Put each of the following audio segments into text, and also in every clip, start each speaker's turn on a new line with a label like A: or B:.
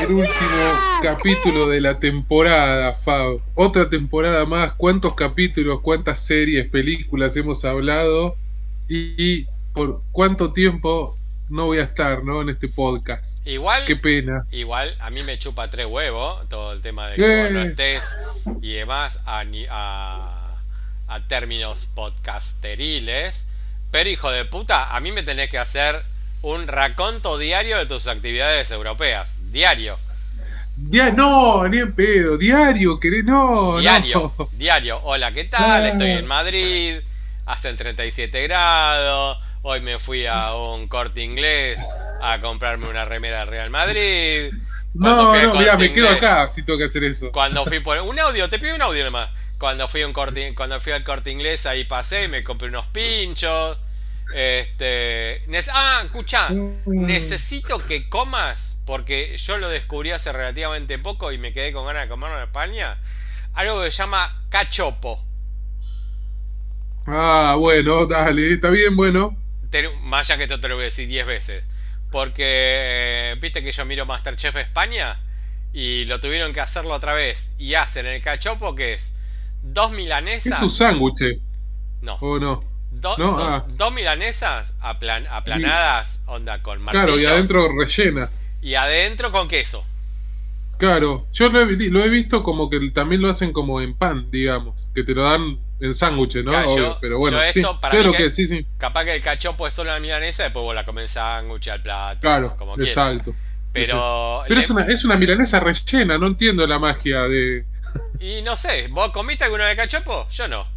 A: el último capítulo de la temporada, Fab. Otra temporada más. ¿Cuántos capítulos, cuántas series, películas hemos hablado? Y, por cuánto tiempo no voy a estar, ¿no? En este podcast.
B: Igual.
A: Qué pena.
B: Igual a mí me chupa tres huevos todo el tema de que no estés y demás a, a, a términos podcasteriles. Pero hijo de puta, a mí me tenés que hacer un raconto diario de tus actividades europeas. Diario.
A: no, ni en pedo. Diario, querés, no.
B: Diario, diario. Hola, ¿qué tal? Estoy en Madrid. Hacen 37 grados. Hoy me fui a un corte inglés a comprarme una remera del Real Madrid.
A: no, no, mira, me quedo acá si tengo que hacer eso.
B: Cuando fui por un audio, te pido un audio nomás. Cuando fui, un corte, cuando fui al corte inglés, ahí pasé y me compré unos pinchos. Este. Ah, escucha. Mm. Necesito que comas. Porque yo lo descubrí hace relativamente poco y me quedé con ganas de comerlo en España. Algo que se llama cachopo.
A: Ah, bueno, dale, está bien, bueno.
B: más allá que te, te lo voy a decir 10 veces. Porque viste que yo miro Masterchef España y lo tuvieron que hacerlo otra vez. Y hacen el cachopo que es dos milanesas.
A: Es un sándwich.
B: No.
A: ¿O no?
B: Ah. dos milanesas aplanadas, onda con martillo.
A: Claro, y adentro rellenas.
B: Y adentro con queso.
A: Claro, yo lo he, visto como que también lo hacen como en pan, digamos, que te lo dan en sándwiches, ¿no? pero bueno,
B: esto, para que, sí, sí. capaz que el cachopo es solo la milanesa, después vos la comés sándwich al plato,
A: claro,
B: como
A: exacto.
B: Pero,
A: pero es, una, es una milanesa rellena, no entiendo la magia de...
B: Y no sé, ¿vos comiste alguna vez cachopo? Yo no.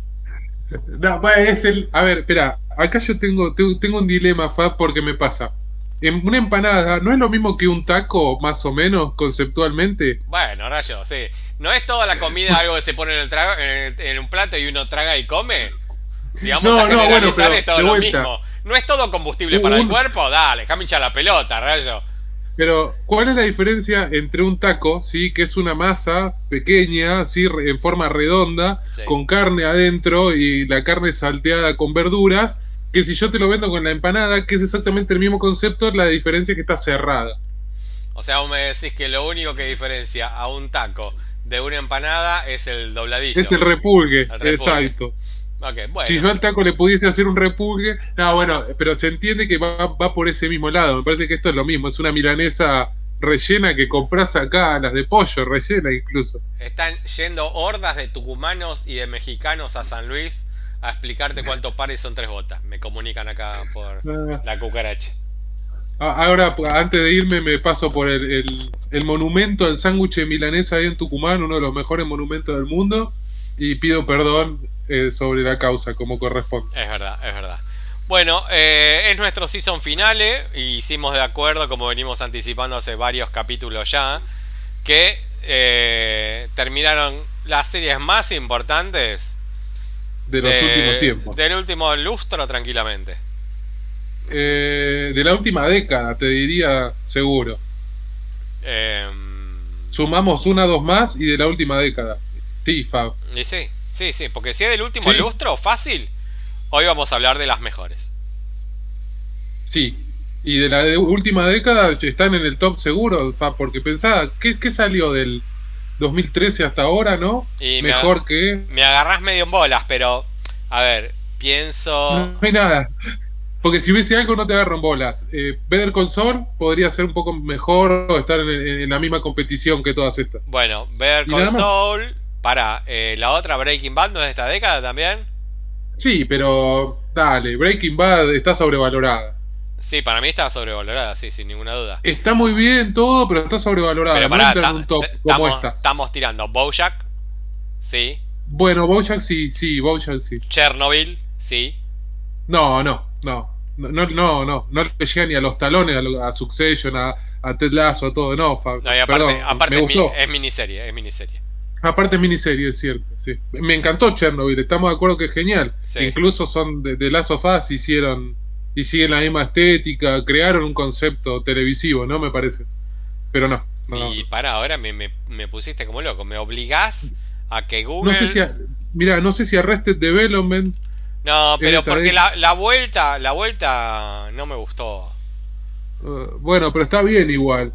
A: No, es el. A ver, espera. Acá yo tengo, tengo, un dilema, Fab, porque me pasa. En una empanada, ¿no es lo mismo que un taco, más o menos, conceptualmente?
B: Bueno, rayo, sí. ¿No es toda la comida algo que se pone en, el trago, en, un plato y uno traga y come? Si vamos a generalizar, es todo lo mismo. ¿No es todo combustible para el cuerpo? Dale, déjame hinchar la pelota, rayo.
A: Pero, ¿cuál es la diferencia entre un taco, sí, que es una masa pequeña, sí, en forma redonda, con carne adentro y la carne salteada con verduras, que si yo te lo vendo con la empanada, que es exactamente el mismo concepto, la diferencia es que está cerrada.
B: O sea, vos me decís que lo único que diferencia a un taco de una empanada es el dobladillo.
A: Es el repulgue, exacto. Si yo al taco le pudiese hacer un repulgue. No, bueno, pero se entiende que va, por ese mismo lado. Me parece que esto es lo mismo. Es una milanesa rellena que compras acá, las de pollo, rellena incluso.
B: Están yendo hordas de tucumanos y de mexicanos a San Luis a explicarte cuántos pares son tres botas. Me comunican acá por ah. la cucaracha.
A: Ah, ahora, antes de irme, me paso por el, el monumento al sándwich de milanesa ahí en Tucumán, uno de los mejores monumentos del mundo. Y pido perdón eh, sobre la causa como corresponde.
B: Es verdad, es verdad. Bueno, eh, es nuestro season finale y hicimos de acuerdo, como venimos anticipando hace varios capítulos ya, que eh, terminaron las series más importantes
A: de los últimos tiempos.
B: Del último lustro, tranquilamente.
A: de la última década, te diría seguro.
B: Em,
A: Sumamos una, dos más y de la última década. Sí, Fab.
B: Y sí. Sí, sí, porque si es del último lustro, fácil, hoy vamos a hablar de las mejores.
A: Sí, y de la última década están en el top seguro, porque pensaba, ¿qué, salió del 2013 hasta ahora, no? Mejor que...
B: Me agarras medio en bolas, pero, a ver, pienso...
A: No, hay nada. Porque si hubiese algo no te agarro en bolas. Eh, Better Saul podría ser un poco mejor o estar en, la misma competición que todas estas.
B: Bueno, Better Saul, para, eh, ¿la otra Breaking Bad no es de esta década también?
A: Sí, pero dale, Breaking Bad está sobrevalorada.
B: Sí, para mí está sobrevalorada, sí, sin ninguna duda.
A: Está muy bien todo, pero está sobrevalorada.
B: Pero pará, un top como estamos tirando Bojack, sí.
A: Bueno, Bojack sí, sí, Bojack sí.
B: Chernobyl, sí.
A: No, no, no. No, no, no, no, no le llega ni a los talones a, Succession, a, a Ted Lasso, a todo, no.
B: no y aparte, aparte es miniserie, es miniserie.
A: Aparte es miniserie, es cierto. Sí. Me encantó Chernobyl, estamos de acuerdo que es genial. Incluso son de, de Last of Us, hicieron y siguen la misma estética, crearon un concepto televisivo, ¿no? Me parece. Pero no.
B: y para, ahora me, me, pusiste como loco, me obligás a que Google...
A: No sé si, mira, no sé si Arrested Development...
B: No, pero porque la, la, vuelta, la vuelta no me gustó.
A: Uh, bueno, pero está bien igual.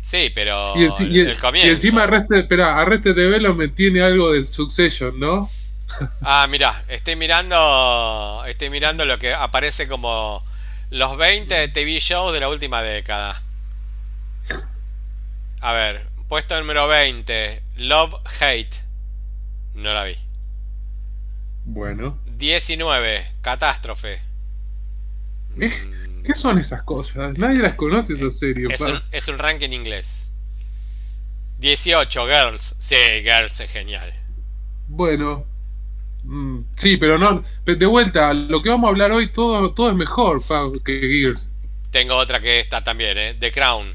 B: Sí, pero
A: y, el comienzo. y encima Arrested, espera, Arrested Development tiene algo de Succession, ¿no?
B: ah, mira, estoy mirando estoy mirando lo que aparece como los 20 TV shows de la última década. A ver, puesto número 20, Love Hate. No la vi.
A: Bueno.
B: 19, Catástrofe.
A: ¿Qué son esas cosas? Nadie las conoce esas series.
B: Es un, es un ranking inglés. 18, Girls. Sí, Girls es genial.
A: Bueno. Mm, sí, pero no. De vuelta, lo que vamos a hablar hoy, todo, todo es mejor que Girls.
B: Tengo otra que está también, ¿eh? The Crown.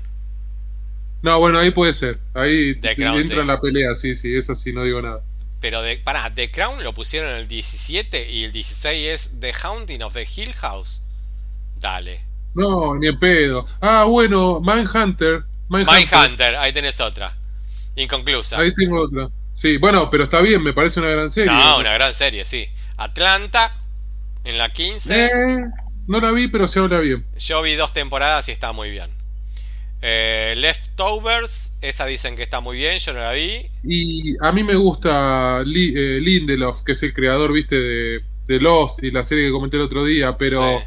A: No, bueno, ahí puede ser. Ahí entra la pelea, sí, sí, esa sí, no digo nada.
B: Pero, de, pará, The Crown lo pusieron en el 17 y el 16 es The Haunting of the Hill House. Dale.
A: No, ni en pedo. Ah, bueno, Mindhunter.
B: Mindhunter, ahí tenés otra. Inconclusa.
A: Ahí tengo otra. Sí, bueno, pero está bien, me parece una gran serie.
B: No, una gran serie, sí. Atlanta, en la 15.
A: Eh, no la vi, pero se habla bien.
B: Yo vi dos temporadas y está muy bien. Eh, Leftovers, esa dicen que está muy bien, yo no la vi.
A: Y a mí me gusta eh, Lindelof, que es el creador, viste, de, de Lost y la serie que comenté el otro día, pero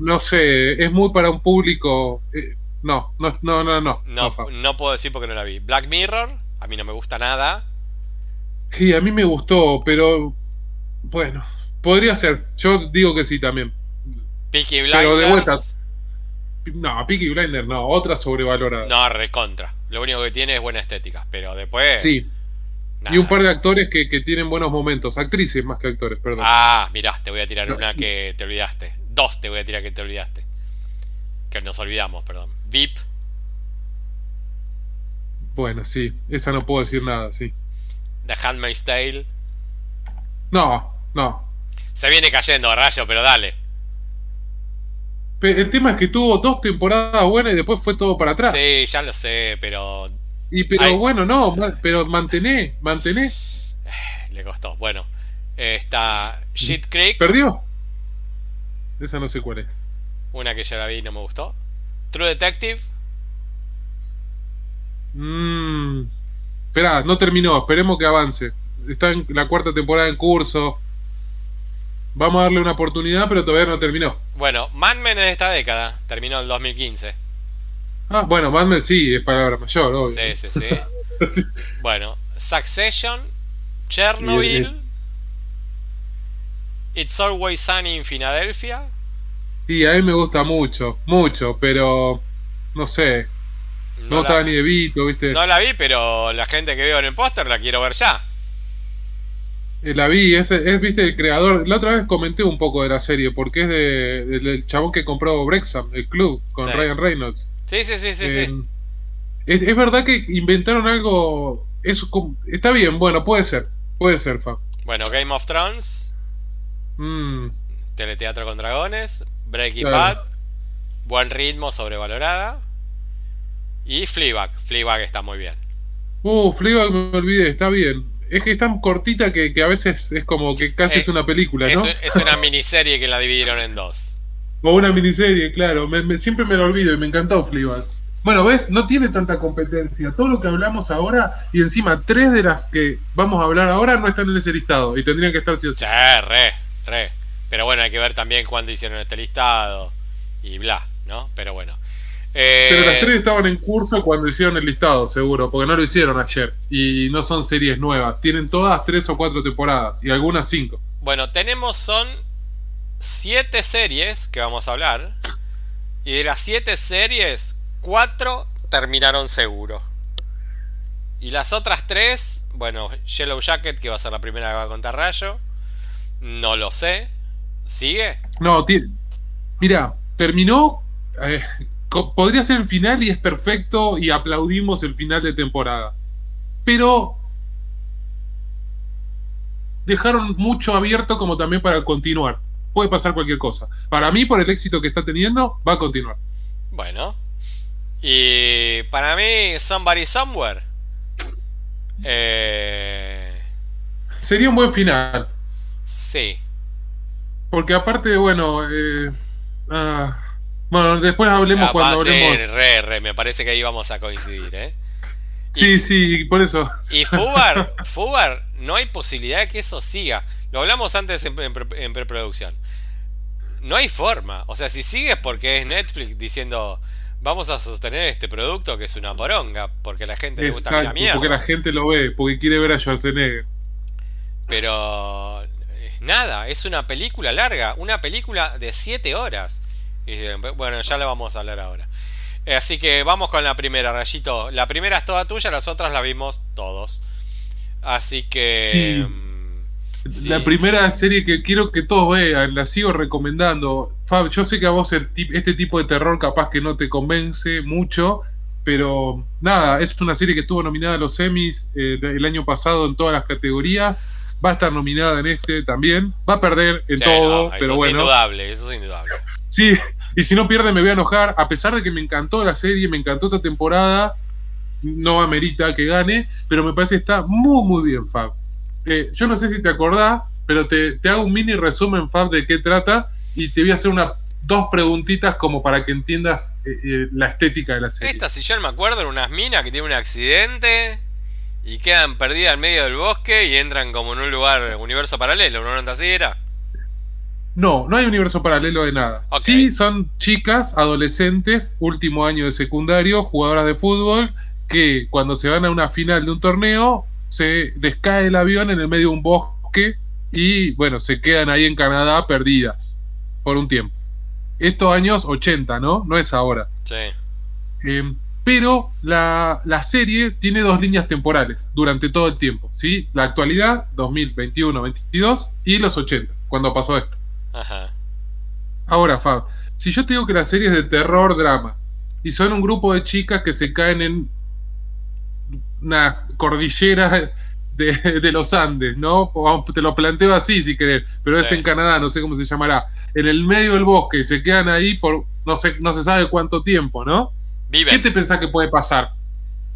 A: no sé, es muy para un público. Eh, no, no, no, no, no.
B: No, puedo decir porque no la vi. Black Mirror, a mí no me gusta nada.
A: Sí, a mí me gustó, pero bueno, podría ser. Yo digo que sí también.
B: Peaky Blinders. Pero de vuelta,
A: no, Peaky Blinder no, otra sobrevalorada.
B: No, recontra. Lo único que tiene es buena estética, pero después.
A: Sí. Y un par de actores que, tienen buenos momentos. Actrices más que actores, perdón.
B: Ah, mirá, te voy a tirar una que te olvidaste. Dos te voy a tirar que te olvidaste. Que nos olvidamos, perdón. VIP.
A: Bueno, sí. Esa no puedo decir nada, sí.
B: The Handmaid's Tale.
A: No, no.
B: Se viene cayendo, rayo, pero dale.
A: El tema es que tuvo dos temporadas buenas y después fue todo para atrás.
B: Sí, ya lo sé, pero.
A: Y pero bueno, no, pero mantené, mantené.
B: Eh, le costó. Bueno, está Shit Creek.
A: ¿Perdió? Esa no sé cuál es.
B: Una que ya la vi y no me gustó. True Detective.
A: Mmm. Esperá, no terminó, esperemos que avance. Está en la cuarta temporada en curso. Vamos a darle una oportunidad, pero todavía no terminó.
B: Bueno, Mad Men es de esta década, terminó en el 2015.
A: Ah, bueno, Mad Men sí, es palabra mayor, obvio.
B: Sí, sí, sí. Bueno, Succession, Chernobyl, It's Always Sunny in Philadelphia.
A: Y a mí me gusta mucho, mucho, pero no sé. No, estaba ni de Vito, ¿viste?
B: No la vi, pero la gente que veo en el póster la quiero ver ya.
A: Eh, la vi, es, es, viste, el creador. La otra vez comenté un poco de la serie, porque es de, del chabón que compró Brexham, el club, con Ryan Reynolds.
B: Sí, sí, sí, sí. sí.
A: Es, verdad que inventaron algo. Eso, está bien, bueno, puede ser. Puede ser, fa.
B: Bueno, Game of Thrones.
A: Mm.
B: Teleteatro con dragones. Breaking Bad. Buen ritmo, sobrevalorada. Y Fleabag. Fleabag está muy bien.
A: Uh, Fleabag me olvidé, está bien es que es tan cortita que, a veces es como que casi es eh, una película, ¿no?
B: Es, una miniserie que la dividieron en dos.
A: O una miniserie, claro. siempre me lo olvido y me encantó Fleabag. Bueno, ves, no tiene tanta competencia. Todo lo que hablamos ahora, y encima tres de las que vamos a hablar ahora no están en ese listado y tendrían que estar sí o
B: sí. re, re. Pero bueno, hay que ver también cuándo hicieron este listado y bla, ¿no? Pero bueno.
A: Pero las eh, tres estaban en curso cuando hicieron el listado, seguro, porque no lo hicieron ayer. Y no son series nuevas. Tienen todas tres o cuatro temporadas y algunas cinco.
B: Bueno, tenemos son siete series que vamos a hablar. Y de las siete series, cuatro terminaron seguro. Y las otras tres, bueno, Yellow Jacket, que va a ser la primera que va a contar Rayo. No lo sé. ¿Sigue?
A: No, mira, terminó. Eh, podría ser el final y es perfecto y aplaudimos el final de temporada. Pero dejaron mucho abierto como también para continuar. Puede pasar cualquier cosa. Para mí, por el éxito que está teniendo, va a continuar.
B: Bueno. Y para mí, Somebody Somewhere. Eh...
A: Sería un buen final.
B: Sí.
A: Porque aparte, bueno, eh... ah, Bueno, después hablemos cuando hablemos.
B: Re, re, me parece que ahí vamos a coincidir, ¿eh?
A: sí, sí, por eso.
B: Y Fubar, Fubar, no hay posibilidad de que eso siga. Lo hablamos antes en, preproducción. No hay forma. O sea, si sigues porque es Netflix diciendo vamos a sostener este producto que es una poronga, porque la gente le gusta la mierda.
A: Porque la gente lo ve, porque quiere ver a Schwarzenegger.
B: Pero eh, nada, es una película larga, una película de 7 horas. bueno, ya la vamos a hablar ahora. Eh, así que vamos con la primera, Rayito. La primera es toda tuya, las otras la vimos todos. Así que... Mm,
A: la primera serie que quiero que todos vean, la sigo recomendando. Fab, yo sé que a vos este tipo de terror capaz que no te convence mucho, pero nada, es una serie que estuvo nominada a los semis eh, el año pasado en todas las categorías. Va a estar nominada en este también. Va a perder en todo, pero bueno.
B: Es indudable, eso es indudable.
A: Sí, y si no pierde me voy a enojar. A pesar de que me encantó la serie, me encantó esta temporada, no amerita que gane, pero me parece que está muy, muy bien, Fab. Eh, yo no sé si te acordás, pero te, hago un mini resumen, Fab, de qué trata y te voy a hacer una, dos preguntitas como para que entiendas eh, eh, la estética de la serie.
B: Esta, si yo no me acuerdo, eran unas minas que tienen un accidente y quedan perdidas en medio del bosque y entran como en un lugar, universo paralelo, ¿no así era?
A: No, no hay universo paralelo de nada. Sí, son chicas, adolescentes, último año de secundario, jugadoras de fútbol, que cuando se van a una final de un torneo se descae el avión en el medio de un bosque y bueno, se quedan ahí en Canadá perdidas por un tiempo. Estos años 80, ¿no? No es ahora.
B: Sí.
A: Em, pero la, serie tiene dos líneas temporales durante todo el tiempo, ¿sí? La actualidad, 2021-22, y los 80, cuando pasó esto.
B: Ajá.
A: Ahora, Fab, si yo te digo que la serie es de terror, drama, y son un grupo de chicas que se caen en una cordillera de, los Andes, ¿no? Te lo planteo así si querés, pero es en Canadá, no sé cómo se llamará. En el medio del bosque y se quedan ahí por no, sé, no se sabe cuánto tiempo, ¿no?
B: Viven.
A: ¿Qué te pensás que puede pasar?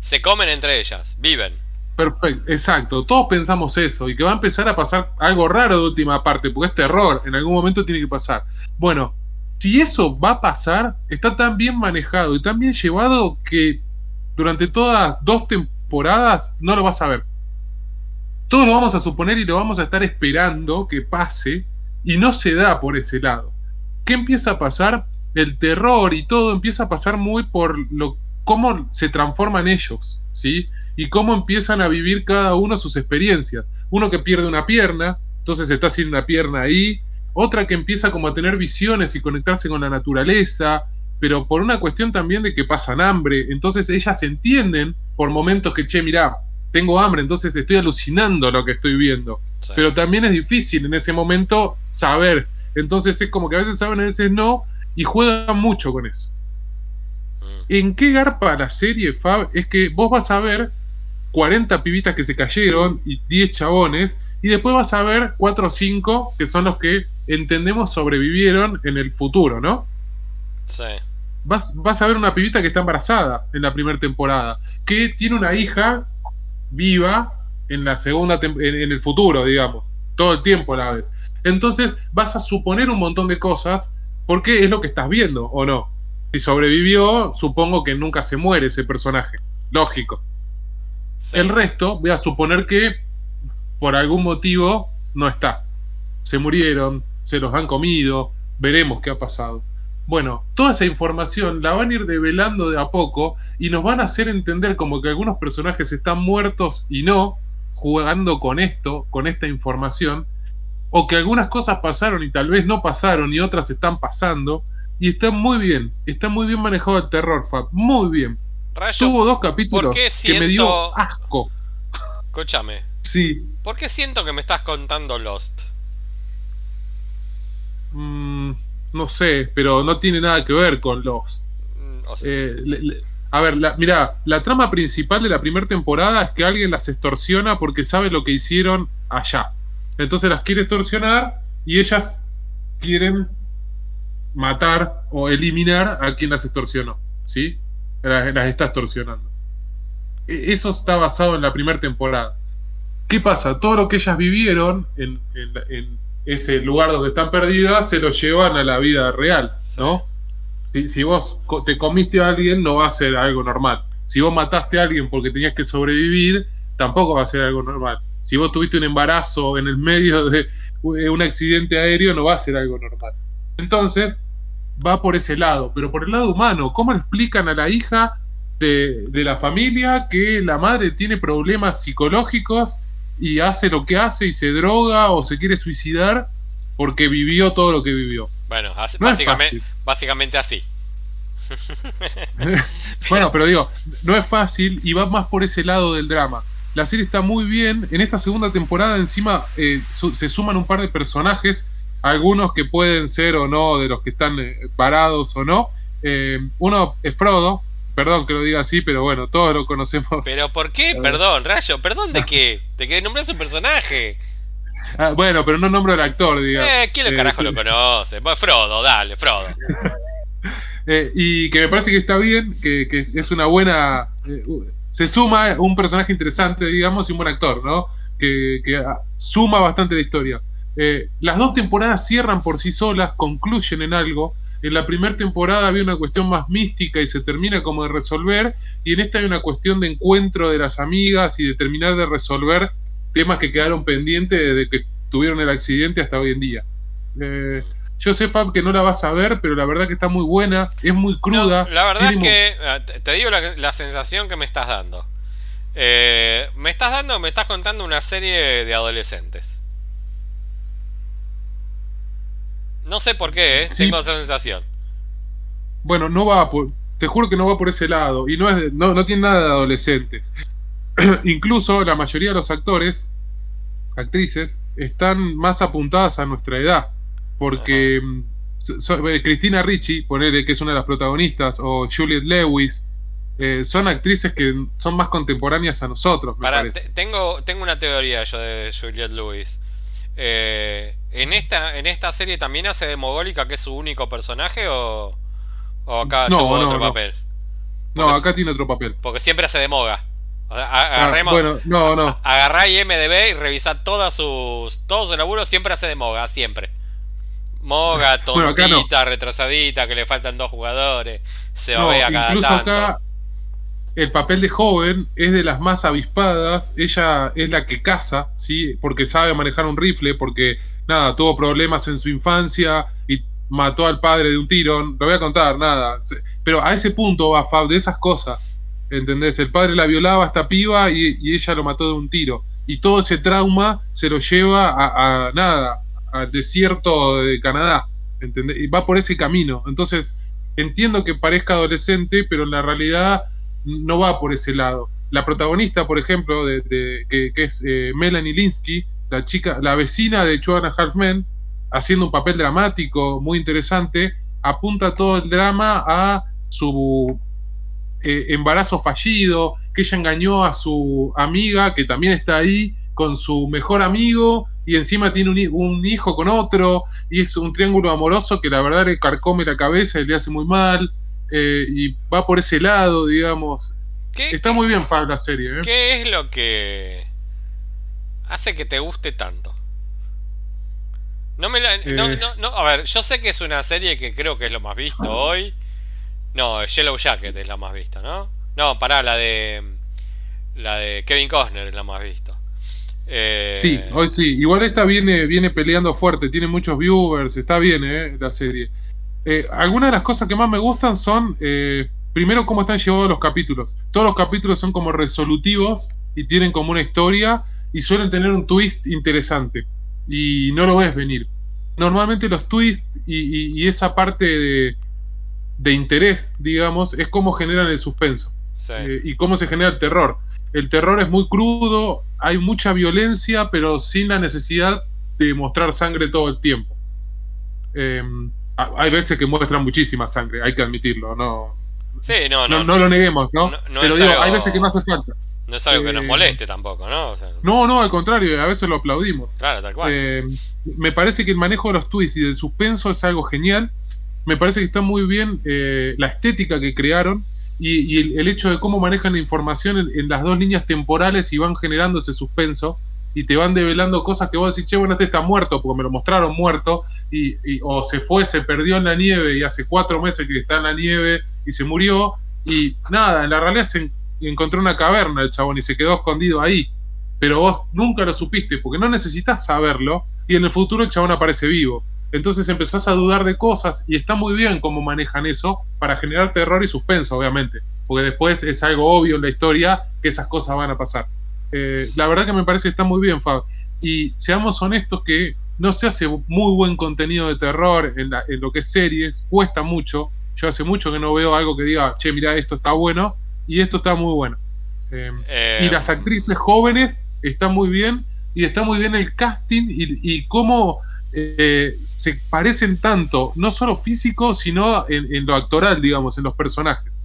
B: Se comen entre ellas, viven.
A: Perfecto, exacto. Todos pensamos eso y que va a empezar a pasar algo raro de última parte, porque es terror, en algún momento tiene que pasar. Bueno, si eso va a pasar, está tan bien manejado y tan bien llevado que durante todas dos temporadas no lo vas a ver. Todos lo vamos a suponer y lo vamos a estar esperando que pase y no se da por ese lado. ¿Qué empieza a pasar? El terror y todo empieza a pasar muy por lo cómo se transforman ellos, ¿sí? Y cómo empiezan a vivir cada uno sus experiencias. Uno que pierde una pierna, entonces está sin una pierna ahí. Otra que empieza como a tener visiones y conectarse con la naturaleza pero por una cuestión también de que pasan hambre. Entonces ellas entienden por momentos que, che, mirá, tengo hambre, entonces estoy alucinando lo que estoy viendo. Pero también es difícil en ese momento saber. Entonces es como que a veces saben, a veces no, y juegan mucho con eso. Mm. ¿En qué garpa la serie, Fab? Es que vos vas a ver 40 pibitas que se cayeron y 10 chabones, y después vas a ver 4 o 5 que son los que entendemos sobrevivieron en el futuro, ¿no?
B: Sí
A: vas, a ver una pibita que está embarazada en la primera temporada, que tiene una hija viva en la segunda en, el futuro, digamos, todo el tiempo a la vez. Entonces vas a suponer un montón de cosas porque es lo que estás viendo, ¿o no? Si sobrevivió, supongo que nunca se muere ese personaje. Lógico. El resto, voy a suponer que por algún motivo no está. Se murieron, se los han comido, veremos qué ha pasado. Bueno, toda esa información la van a ir develando de a poco y nos van a hacer entender como que algunos personajes están muertos y no, jugando con esto, con esta información, o que algunas cosas pasaron y tal vez no pasaron y otras están pasando, y está muy bien, está muy bien manejado el terror, Fab, muy bien. Tuvo dos capítulos que me dio asco.
B: Escúchame.
A: Sí.
B: ¿Por qué siento que me estás contando Lost?
A: Mmm no sé, pero no tiene nada que ver con los. Mm, eh, a ver, la, mira, la trama principal de la primera temporada es que alguien las extorsiona porque sabe lo que hicieron allá. Entonces las quiere extorsionar y ellas quieren matar o eliminar a quien las extorsionó. ¿Sí? Las, está extorsionando. E, eso está basado en la primera temporada. ¿Qué pasa? Todo lo que ellas vivieron en, ese lugar donde están perdidas se lo llevan a la vida real, ¿no? Si, si vos te comiste a alguien, no va a ser algo normal. Si vos mataste a alguien porque tenías que sobrevivir, tampoco va a ser algo normal. Si vos tuviste un embarazo en el medio de un accidente aéreo, no va a ser algo normal. Entonces, va por ese lado, pero por el lado humano, ¿cómo le explican a la hija de, de, la familia que la madre tiene problemas psicológicos y hace lo que hace y se droga o se quiere suicidar porque vivió todo lo que vivió?
B: Bueno, básicamente, básicamente así.
A: bueno, pero digo, no es fácil y va más por ese lado del drama. La serie está muy bien. En esta segunda temporada, encima, eh, se suman un par de personajes algunos que pueden ser o no de los que están eh, parados o no. Eh, uno es Frodo, perdón que lo diga así, pero bueno, todos lo conocemos.
B: ¿Pero por qué? Perdón, Rayo, ¿perdón de qué? ¿De que nombras un personaje?
A: Ah, bueno, pero no nombro al actor, digamos.
B: Eh, ¿Quién el carajo lo conoce? Frodo, dale, Frodo.
A: y que me parece que está bien, que, que es una buena. Se suma un personaje interesante, digamos, y un buen actor, ¿no? Que, que ah, suma bastante la historia. Eh, las dos temporadas cierran por sí solas, concluyen en algo. En la primera temporada había una cuestión más mística y se termina como de resolver, y en esta hay una cuestión de encuentro de las amigas y de terminar de resolver temas que quedaron pendientes desde que tuvieron el accidente hasta hoy en día. Eh, yo sé, Fab, que no la vas a ver, pero la verdad que está muy buena, es muy cruda.
B: la verdad es que, ah, te digo la, sensación que me estás dando. Eh, me estás dando, me estás contando una serie de adolescentes. No sé por qué, ¿eh? tengo esa sensación.
A: Bueno, no va por. Te juro que no va por ese lado. Y no, es, no, no tiene nada de adolescentes. Incluso la mayoría de los actores, actrices, están más apuntadas a nuestra edad. Porque mm, eh, Cristina Ricci, ponele que es una de las protagonistas, o Juliette Lewis, eh, son actrices que son más contemporáneas a nosotros.
B: Tengo, tengo una teoría yo de Juliette Lewis. Eh, ¿en, esta, ¿En esta serie también hace de Mogólica, que es su único personaje, o, o acá tuvo otro papel?
A: no, acá tiene otro papel.
B: Porque siempre hace de Moga.
A: Ah, bueno, no, no.
B: Agarrá IMDB y revisa todas sus, todos sus laburos, siempre hace de Moga, siempre. Moga, tontita, retrasadita, que le faltan dos jugadores, se va a cada tanto
A: el papel de joven es de las más avispadas, ella es la que caza, ¿sí? Porque sabe manejar un rifle, porque, nada, tuvo problemas en su infancia y mató al padre de un tiro, no voy a contar, nada. Pero a ese punto va Fab, de esas cosas, ¿entendés? El padre la violaba a esta piba y, ella lo mató de un tiro. Y todo ese trauma se lo lleva a, a nada, al desierto de Canadá. Y va por ese camino. Entonces, entiendo que parezca adolescente, pero en la realidad no va por ese lado. La protagonista, por ejemplo, de, que, es eh, Melanie Linsky, la chica, la vecina de Joanna Halfman, haciendo un papel dramático muy interesante, apunta todo el drama a su eh, embarazo fallido, que ella engañó a su amiga, que también está ahí, con su mejor amigo, y encima tiene un, hijo con otro, y es un triángulo amoroso que la verdad le carcome la cabeza y le hace muy mal. Eh, y va por ese lado, digamos. Está muy bien para la serie. ¿eh?
B: ¿Qué es lo que hace que te guste tanto? No me la, no, eh. no, a ver, yo sé que es una serie que creo que es lo más visto hoy. No, Yellow Jacket es la más vista, ¿no? No, pará, la de. La de Kevin Costner es la más vista.
A: Sí, hoy sí. Igual esta viene, viene peleando fuerte, tiene muchos viewers, está bien, ¿eh? La serie. Eh, algunas de las cosas que más me gustan son, eh, primero, cómo están llevados los capítulos. Todos los capítulos son como resolutivos y tienen como una historia y suelen tener un twist interesante. Y no lo ves venir. Normalmente los twists y, esa parte de, interés, digamos, es cómo generan el suspenso. Eh, y cómo se genera el terror. El terror es muy crudo, hay mucha violencia, pero sin la necesidad de mostrar sangre todo el tiempo. Em, hay veces que muestran muchísima sangre, hay que admitirlo, no.
B: Sí, no, no.
A: No, lo neguemos, ¿no? Pero digo, hay veces que no hace falta.
B: No es algo que nos eh, moleste tampoco, ¿no?
A: no, no, al contrario, a veces lo aplaudimos.
B: Claro, tal cual.
A: Eh, me parece que el manejo de los twists y del suspenso es algo genial. Me parece que está muy bien eh, la estética que crearon y, el, hecho de cómo manejan la información en, las dos líneas temporales y van generando ese suspenso. y te van develando cosas que vos decís, che, bueno, este está muerto porque me lo mostraron muerto, y, o se fue, se perdió en la nieve y hace cuatro meses que está en la nieve y se murió, y nada, en la realidad se encontró una caverna el chabón y se quedó escondido ahí, pero vos nunca lo supiste porque no necesitas saberlo, y en el futuro el chabón aparece vivo. Entonces empezás a dudar de cosas y está muy bien cómo manejan eso para generar terror y suspenso, obviamente, porque después es algo obvio en la historia que esas cosas van a pasar. Eh, la verdad que me parece que está muy bien, Fab. Y seamos honestos que no se hace muy buen contenido de terror en, lo que es series, cuesta mucho. Yo hace mucho que no veo algo que diga, che, mira, esto está bueno y esto está muy bueno. Eh, y las em. actrices jóvenes están muy bien y está muy bien el casting y, cómo eh, se parecen tanto, no solo físico, sino en, lo actoral, digamos, en los personajes.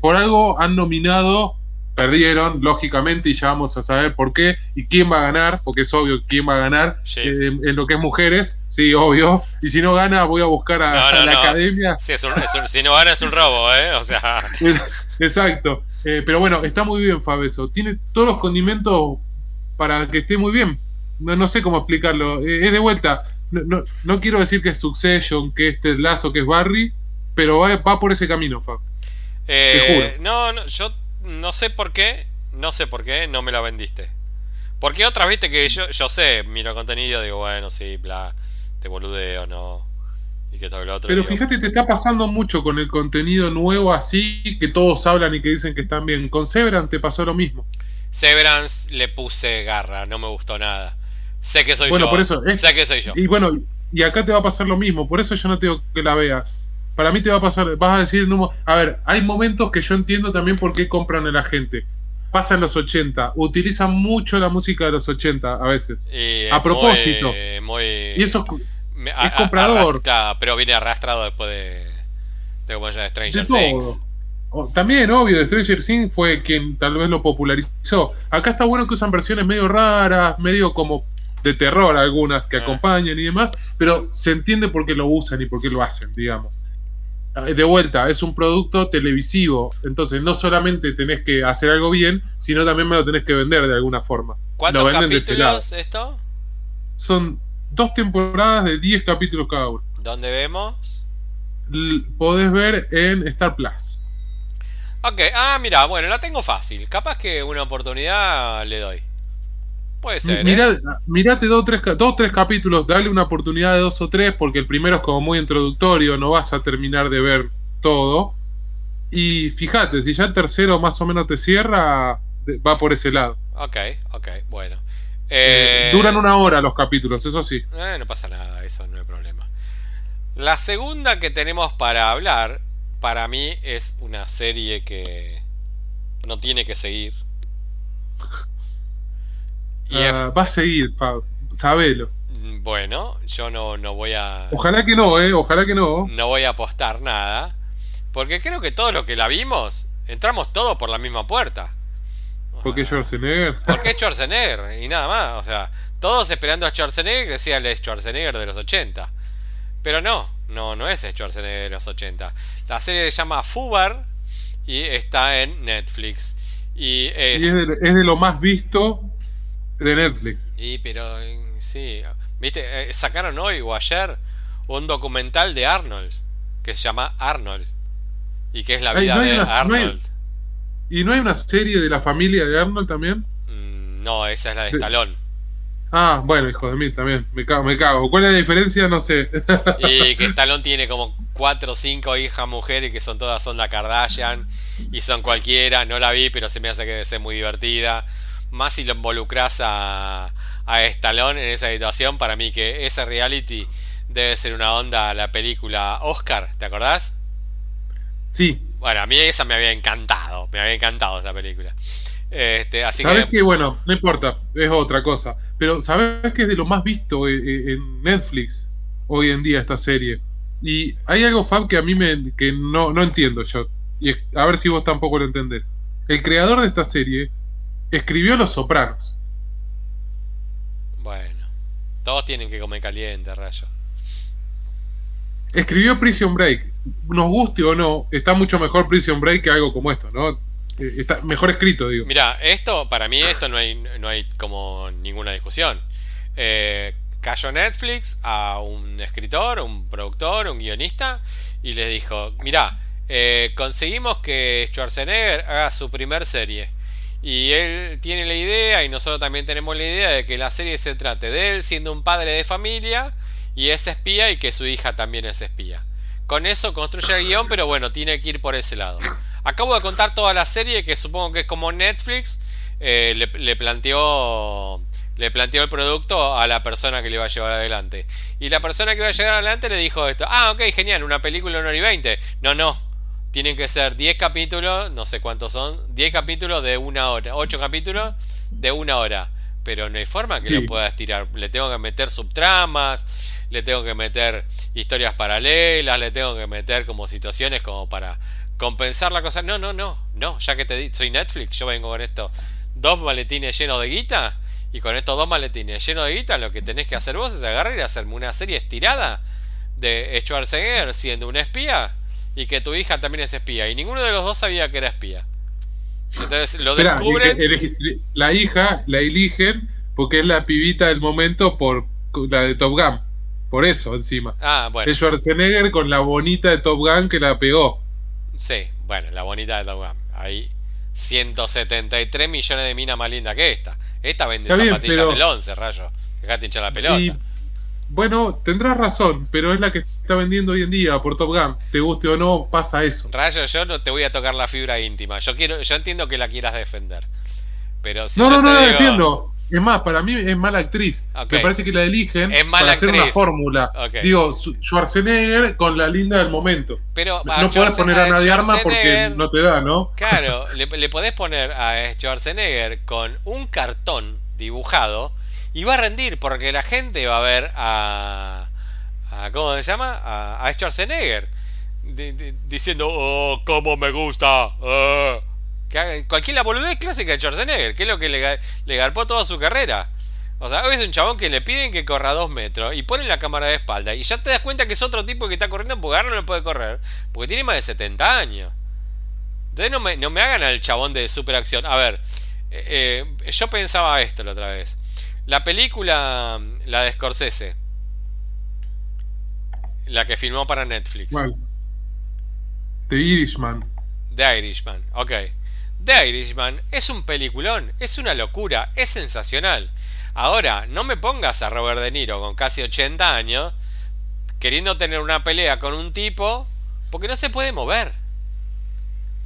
A: por algo han nominado perdieron, lógicamente, y ya vamos a saber por qué y quién va a ganar, porque es obvio quién va a ganar eh, en lo que es mujeres, sí, obvio. Y si no gana, voy a buscar a, la academia.
B: si no gana, es un robo, ¿eh? O sea.
A: Exacto. Eh, pero bueno, está muy bien, Fabeso. Tiene todos los condimentos para que esté muy bien. No, sé cómo explicarlo. Eh, es de vuelta. No, no, quiero decir que es Succession, que este es Lazo, que es Barry, pero va, va por ese camino, Fab.
B: Juro. No, no, yo no sé por qué, no sé por qué no me la vendiste. Porque otras, viste que yo, yo sé, miro contenido, digo, bueno, sí, bla, te boludeo, no. Y que todo lo otro.
A: Pero fíjate, te está pasando mucho con el contenido nuevo así, que todos hablan y que dicen que están bien. Con Severance te pasó lo mismo.
B: Severance le puse garra, no me gustó nada. Sé que soy bueno, yo. Por eso, sé que soy yo.
A: Y bueno, y acá te va a pasar lo mismo, por eso yo no tengo que la veas para mí te va a pasar, vas a decir, a ver, hay momentos que yo entiendo también por qué compran a la gente. Pasan los 80, utilizan mucho la música de los 80 a veces. a propósito. y eso es, comprador.
B: pero viene arrastrado después de, de como ya Stranger Things.
A: También, obvio, Stranger Things fue quien tal vez lo popularizó. Acá está bueno que usan versiones medio raras, medio como de terror algunas que ah. acompañan y demás, pero se entiende por qué lo usan y por qué lo hacen, digamos. Eh, de vuelta, es un producto televisivo. Entonces, no solamente tenés que hacer algo bien, sino también me lo tenés que vender de alguna forma.
B: ¿Cuántos capítulos esto?
A: Son dos temporadas de 10 capítulos cada uno.
B: ¿Dónde vemos?
A: podés ver en Star Plus.
B: Ok, ah, mira, bueno, la tengo fácil. Capaz que una oportunidad le doy. Puede ser.
A: ¿eh? Mirate dos o tres, dos, tres capítulos, dale una oportunidad de dos o tres, porque el primero es como muy introductorio, no vas a terminar de ver todo. Y fíjate, si ya el tercero más o menos te cierra, va por ese lado.
B: Ok, ok, bueno.
A: Eh, duran una hora los capítulos, eso sí.
B: Eh, no pasa nada, eso no hay problema. La segunda que tenemos para hablar, para mí, es una serie que no tiene que seguir
A: Ah, va a seguir, Fab. Sabelo.
B: Mm, bueno, yo no, no voy a.
A: Ojalá que no, ¿eh? Ojalá que no.
B: No voy a apostar nada. Porque creo que todo lo que la vimos, entramos todos por la misma puerta.
A: ¿Por qué Schwarzenegger?
B: ¿Por qué Schwarzenegger? Y nada más. O sea, todos esperando a Schwarzenegger, decía el Schwarzenegger de los 80. Pero no, no, no es Schwarzenegger de los 80. La serie se llama Fubar y está en Netflix. Y es,
A: es de lo más visto de Netflix.
B: Y pero sí, viste, eh, sacaron hoy o ayer un documental de Arnold que se llama Arnold y que es la vida de Arnold.
A: ¿Y no hay una serie de la familia de Arnold también?
B: Mm, no, esa es la de Stallone.
A: Ah, bueno, hijo de mí también. Me cago, me cago. ¿Cuál es la diferencia? No sé.
B: y que Stallone tiene como cuatro o cinco hijas mujeres que son todas son la Kardashian y son cualquiera. No la vi, pero se me hace que debe ser muy divertida más si lo involucras a, a Stallone en esa situación, para mí que ese reality debe ser una onda a la película Oscar, ¿te acordás?
A: Sí.
B: Bueno, a mí esa me había encantado, me había encantado esa película. Este, así
A: ¿Sabes que... bueno, no importa, es otra cosa. Pero ¿sabes que es de lo más visto eh, eh, en Netflix hoy en día esta serie? Y hay algo, Fab, que a mí me, que no, no entiendo yo. Y a ver si vos tampoco lo entendés. El creador de esta serie escribió Los Sopranos.
B: Bueno, todos tienen que comer caliente, rayo.
A: Escribió Prison Break. Nos guste o no, está mucho mejor Prison Break que algo como esto, ¿no? eh, está mejor escrito, digo.
B: Mira, esto, para mí, esto no hay, no hay como ninguna discusión. Eh, cayó Netflix a un escritor, un productor, un guionista, y le dijo: Mira, eh, conseguimos que Schwarzenegger haga su primer serie. Y él tiene la idea, y nosotros también tenemos la idea de que la serie se trate de él siendo un padre de familia y es espía y que su hija también es espía. Con eso construye el guion, pero bueno, tiene que ir por ese lado. Acabo de contar toda la serie que supongo que es como Netflix eh, le, planteó le planteó el producto a la persona que le iba a llevar adelante. Y la persona que iba a llevar adelante le dijo esto. Ah, ok, genial, una película 1 hora y 20. No, no. Tienen que ser 10 capítulos, no sé cuántos son. 10 capítulos de una hora. 8 capítulos de una hora. Pero no hay forma que lo pueda estirar. Le tengo que meter subtramas, le tengo que meter historias paralelas, le tengo que meter como situaciones como para compensar la cosa. No, no, no, no, ya que te di, soy Netflix, yo vengo con esto, dos maletines llenos de guita, y con estos dos maletines llenos de guita, lo que tenés que hacer vos es agarrar y hacerme una serie estirada de Schwarzenegger siendo un espía y que tu hija también es espía. Y ninguno de los dos sabía que era espía. Entonces lo descubren.
A: La hija la eligen porque es la pibita del momento por la de Top Gun. Por eso, encima.
B: Ah, bueno.
A: Es Schwarzenegger con la bonita de Top Gun que la pegó.
B: Sí, bueno, la bonita de Top Gun. Ahí 173 millones de minas más linda que esta. Esta vende zapatillas del 11, rayo. Dejate hinchar la pelota.
A: Bueno, tendrás razón, pero es la que está vendiendo hoy en día por Top Gun. Te guste o no, pasa eso.
B: Rayo, yo no te voy a tocar la fibra íntima. Yo quiero, yo entiendo que la quieras defender. Pero si
A: no,
B: yo
A: no, no, la defiendo. Es más, para mí es mala actriz. Me parece que la eligen para hacer una fórmula. Digo, Schwarzenegger con la linda del momento.
B: Pero
A: no puedes poner a, nadie arma porque no te da, ¿no?
B: Claro, le, le, podés poner a Schwarzenegger con un cartón dibujado y va a rendir porque la gente va a ver a. a ¿Cómo se llama? A, a Schwarzenegger. diciendo, oh, cómo me gusta. Uh cualquier la boludez clásica de Schwarzenegger, que es lo que le, le garpó toda su carrera. O sea, hoy es un chabón que le piden que corra dos metros y ponen la cámara de espalda. Y ya te das cuenta que es otro tipo que está corriendo porque ahora no le puede correr. Porque tiene más de 70 años. Entonces no me, no me hagan al chabón de superacción. A ver, eh, eh, yo pensaba esto la otra vez. La película, la de Scorsese. La que filmó para Netflix.
A: The Irishman.
B: The Irishman, ok. The Irishman es un peliculón, es una locura, es sensacional. Ahora, no me pongas a Robert De Niro con casi 80 años queriendo tener una pelea con un tipo porque no se puede mover.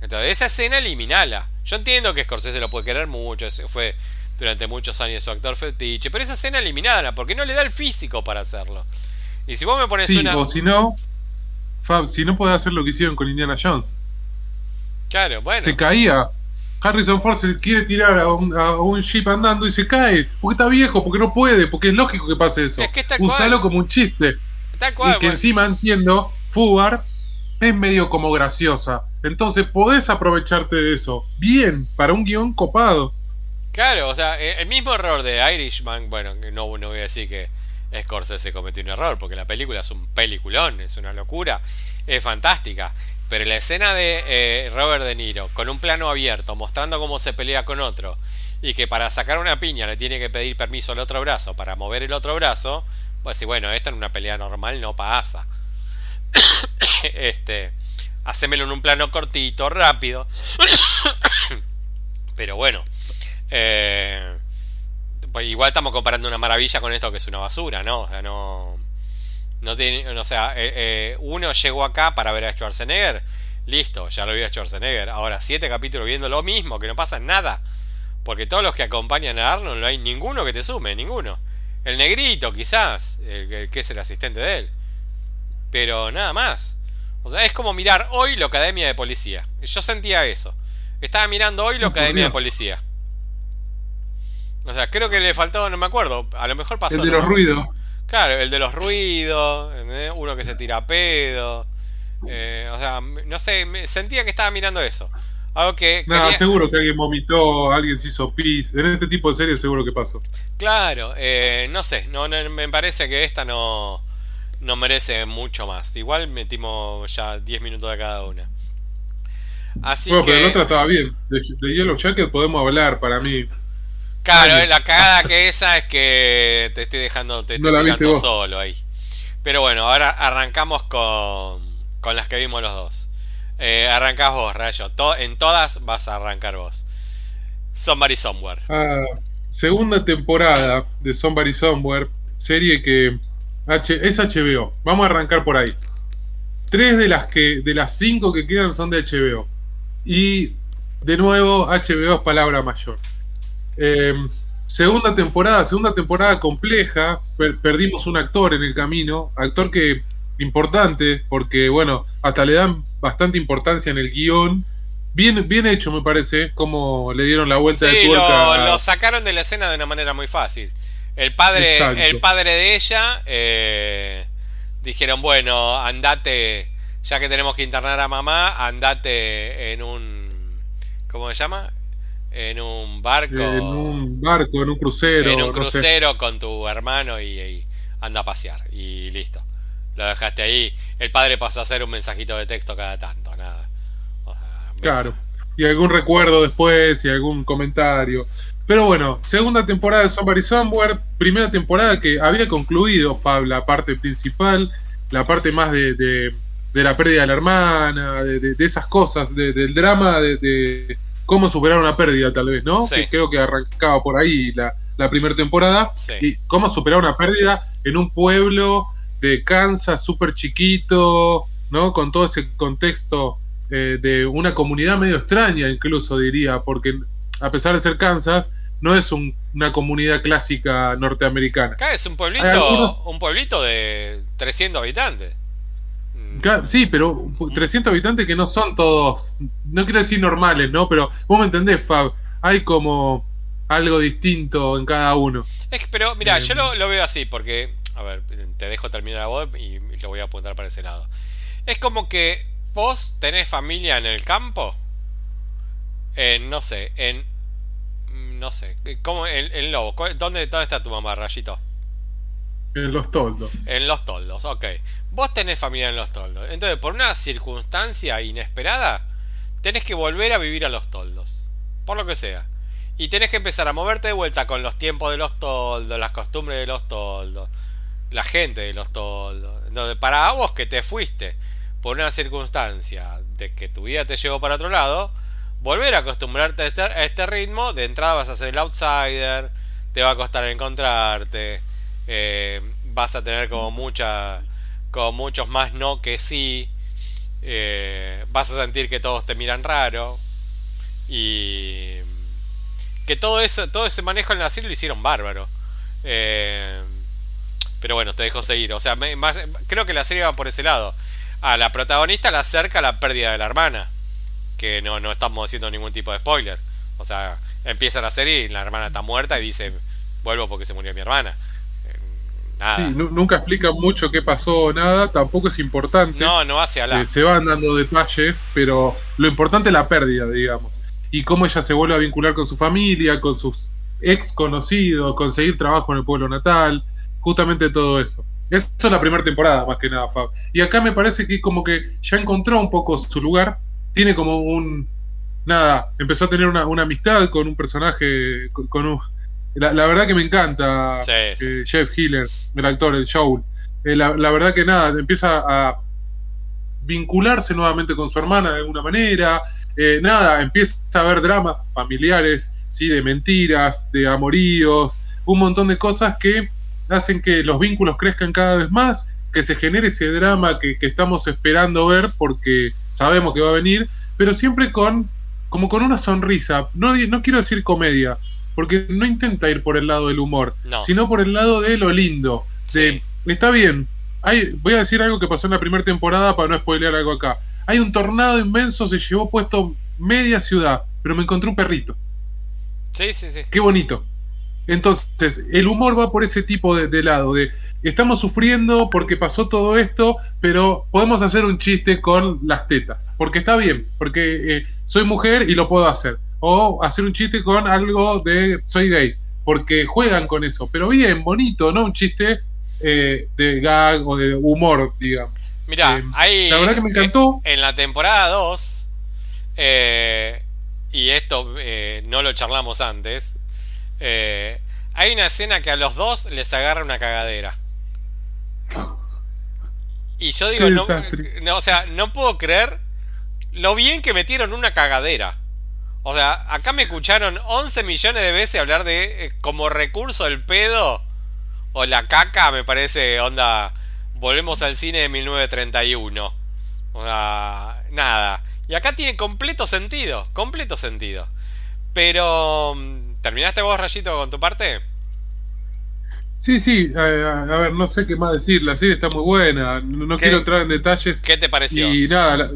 B: Entonces, esa escena eliminala. Yo entiendo que Scorsese lo puede querer mucho, fue durante muchos años su actor fetiche, pero esa escena eliminala porque no le da el físico para hacerlo. Y si vos me pones una.
A: O si no, Fab, si no puede hacer lo que hicieron con Indiana Jones.
B: Claro, bueno.
A: Se caía. Harrison Ford se quiere tirar a un, a un, jeep andando y se cae. Porque está viejo, porque no puede, porque es lógico que pase eso.
B: Es que
A: Usalo como un chiste. y que encima entiendo, Fubar es medio como graciosa. Entonces podés aprovecharte de eso. Bien, para un guion copado.
B: Claro, o sea, e, el mismo error de Irishman, bueno, no, no voy a decir que Scorsese cometió un error, porque la película es un peliculón, es una locura, es fantástica. Pero la escena de eh, Robert De Niro, con un plano abierto, mostrando cómo se pelea con otro, y que para sacar una piña le tiene que pedir permiso al otro brazo para mover el otro brazo, pues sí, bueno, esto en una pelea normal no pasa. este, hacémelo en un plano cortito, rápido. Pero bueno, eh, pues igual estamos comparando una maravilla con esto que es una basura, ¿no? O sea, no no tiene, o sea, eh, eh, uno llegó acá para ver a Schwarzenegger. Listo, ya lo vi a Schwarzenegger. Ahora, siete capítulos viendo lo mismo, que no pasa nada. Porque todos los que acompañan a Arnold no hay ninguno que te sume, ninguno. El negrito, quizás, el, que es el asistente de él. Pero nada más. O sea, es como mirar hoy la Academia de Policía. Yo sentía eso. Estaba mirando hoy la Academia de Policía. O sea, creo que le faltó, no me acuerdo. A lo mejor pasó.
A: El de los ruidos.
B: Claro, el de los ruidos, uno que se tira pedo. Eh, o sea, no sé, sentía que estaba mirando eso. Algo que.
A: No, seguro que alguien vomitó, alguien se hizo pis. En este tipo de series seguro que pasó.
B: Claro, eh, no sé, no, me parece que esta no, no merece mucho más. Igual metimos ya 10 minutos de cada una. Así
A: bueno,
B: que...
A: pero el otro estaba bien. De, Yellow Jacket podemos hablar, para mí.
B: Claro, la cagada que esa es que te estoy dejando, te estoy tirando solo ahí. Pero bueno, ahora arrancamos con, con las que vimos los dos. Eh, arrancás vos, Rayo. en todas vas a arrancar vos. Somebody Somewhere.
A: Ah, segunda temporada de Somebody Somewhere. Serie que es HBO. Vamos a arrancar por ahí. Tres de las que de las cinco que quedan son de HBO. Y de nuevo, HBO es palabra mayor. Em, segunda temporada, segunda temporada compleja. perdimos un actor en el camino. Actor que importante, porque bueno, hasta le dan bastante importancia en el guion. Bien, bien hecho, me parece, como le dieron la vuelta de tuerca.
B: Lo, lo sacaron de la escena de una manera muy fácil. El padre, el padre de ella eh, dijeron, bueno, andate, ya que tenemos que internar a mamá, andate en un, ¿cómo se llama? En un barco.
A: En un barco, en un crucero.
B: En un crucero con tu hermano y, anda a pasear. Y listo. Lo dejaste ahí. El padre pasó a hacer un mensajito de texto cada tanto, nada.
A: claro. Y algún recuerdo después y algún comentario. Pero bueno, segunda temporada de Somebody Somewhere, primera temporada que había concluido Fab, la parte principal, la parte más de, la pérdida de la hermana, de, esas cosas, del drama de, cómo superar una pérdida tal vez, ¿no? Que creo que arrancaba por ahí la, primera temporada. Y cómo superar una pérdida en un pueblo de Kansas súper chiquito, ¿no? Con todo ese contexto eh, de una comunidad medio extraña, incluso diría, porque a pesar de ser Kansas, no es una comunidad clásica norteamericana.
B: Acá es un pueblito, un pueblito de 300 habitantes.
A: Sí, pero 300 habitantes que no son todos, no quiero decir normales, ¿no? Pero vos me entendés, Fab, hay como algo distinto en cada uno.
B: Es pero mira, yo lo, lo, veo así, porque, a ver, te dejo terminar la voz y, lo voy a apuntar para ese lado. Es como que vos tenés familia en el campo en, no sé, en... No sé, ¿cómo? En, Lobo. ¿Dónde, ¿Dónde está tu mamá, Rayito?
A: En los toldos.
B: En los toldos, ok. Vos tenés familia en los toldos. Entonces, por una circunstancia inesperada, tenés que volver a vivir a los toldos. Por lo que sea. Y tenés que empezar a moverte de vuelta con los tiempos de los toldos, las costumbres de los toldos, la gente de los toldos. Entonces, para vos que te fuiste por una circunstancia de que tu vida te llevó para otro lado, volver a acostumbrarte a este, a este, ritmo, de entrada vas a ser el outsider, te va a costar encontrarte, eh, vas a tener como mucha, como muchos más no que sí, eh, vas a sentir que todos te miran raro y que todo eso, todo ese manejo en la serie lo hicieron bárbaro. Eh, pero bueno, te dejo seguir. O sea, creo que la serie va por ese lado. A la protagonista la acerca la pérdida de la hermana que no, no estamos haciendo ningún tipo de spoiler. O sea, empieza la serie y la hermana está muerta y dice, vuelvo porque se murió mi hermana.
A: Nada. Sí, nunca explica mucho qué pasó, nada, tampoco es importante.
B: No, no hace
A: eh, se van dando detalles, pero lo importante es la pérdida, digamos. Y cómo ella se vuelve a vincular con su familia, con sus ex conocidos, conseguir trabajo en el pueblo natal, justamente todo eso. Eso es la primera temporada, más que nada, Fab. Y acá me parece que como que ya encontró un poco su lugar, tiene como un. Nada, empezó a tener una, amistad con un personaje. Con, un, la, verdad que me encanta eh, Jeff Hiller, el actor, el show. Eh, la, verdad que nada, empieza a vincularse nuevamente con su hermana de alguna manera. Eh, nada, empieza a ver dramas familiares, ¿sí? de mentiras, de amoríos, un montón de cosas que hacen que los vínculos crezcan cada vez más que se genere ese drama que, estamos esperando ver porque sabemos que va a venir, pero siempre con como con una sonrisa. No, no quiero decir comedia, porque no intenta ir por el lado del humor, sino por el lado de lo lindo. De, está bien, hay, voy a decir algo que pasó en la primera temporada para no spoilear algo acá. Hay un tornado inmenso, se llevó puesto media ciudad, pero me encontré un perrito.
B: Sí, sí, sí.
A: Qué bonito. Entonces, el humor va por ese tipo de, lado, de estamos sufriendo porque pasó todo esto, pero podemos hacer un chiste con las tetas, porque está bien, porque eh, soy mujer y lo puedo hacer. O hacer un chiste con algo de soy gay, porque juegan con eso, pero bien, bonito, no un chiste eh, de gag o de humor, digamos.
B: Mira,
A: eh, La verdad que me encantó.
B: En la temporada 2 Eh, y esto eh, no lo charlamos antes. Eh, hay una escena que a los dos les agarra una cagadera. Y yo digo, no, no, o sea, no puedo creer lo bien que metieron una cagadera. O sea, acá me escucharon 11 millones de veces hablar de como recurso el pedo o la caca, me parece onda. Volvemos al cine de 1931. O sea, nada. Y acá tiene completo sentido, completo sentido. Pero, mm, ¿terminaste vos, Rayito, con tu parte?
A: Sí, sí, a, ver, no sé qué más decir, la serie está muy buena, no, quiero entrar en detalles.
B: ¿Qué te pareció?
A: Y nada,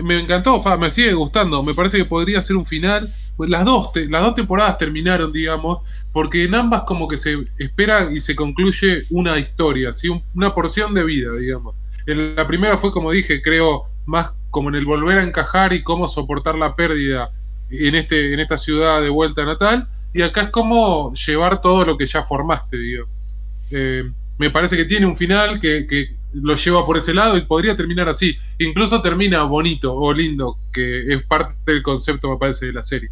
A: me, encantó, me sigue gustando, me parece que podría ser un final. Pues las dos, las dos temporadas terminaron, digamos, porque en ambas como que se espera y se concluye una historia, ¿sí? una porción de vida, digamos. En la primera fue, como dije, creo, más como en el volver a encajar y cómo soportar la pérdida en, este, en esta ciudad de vuelta natal. Y acá es como llevar todo lo que ya formaste, digamos. Eh, me parece que tiene un final que, lo lleva por ese lado y podría terminar así. Incluso termina bonito o lindo, que es parte del concepto, me parece, de la serie.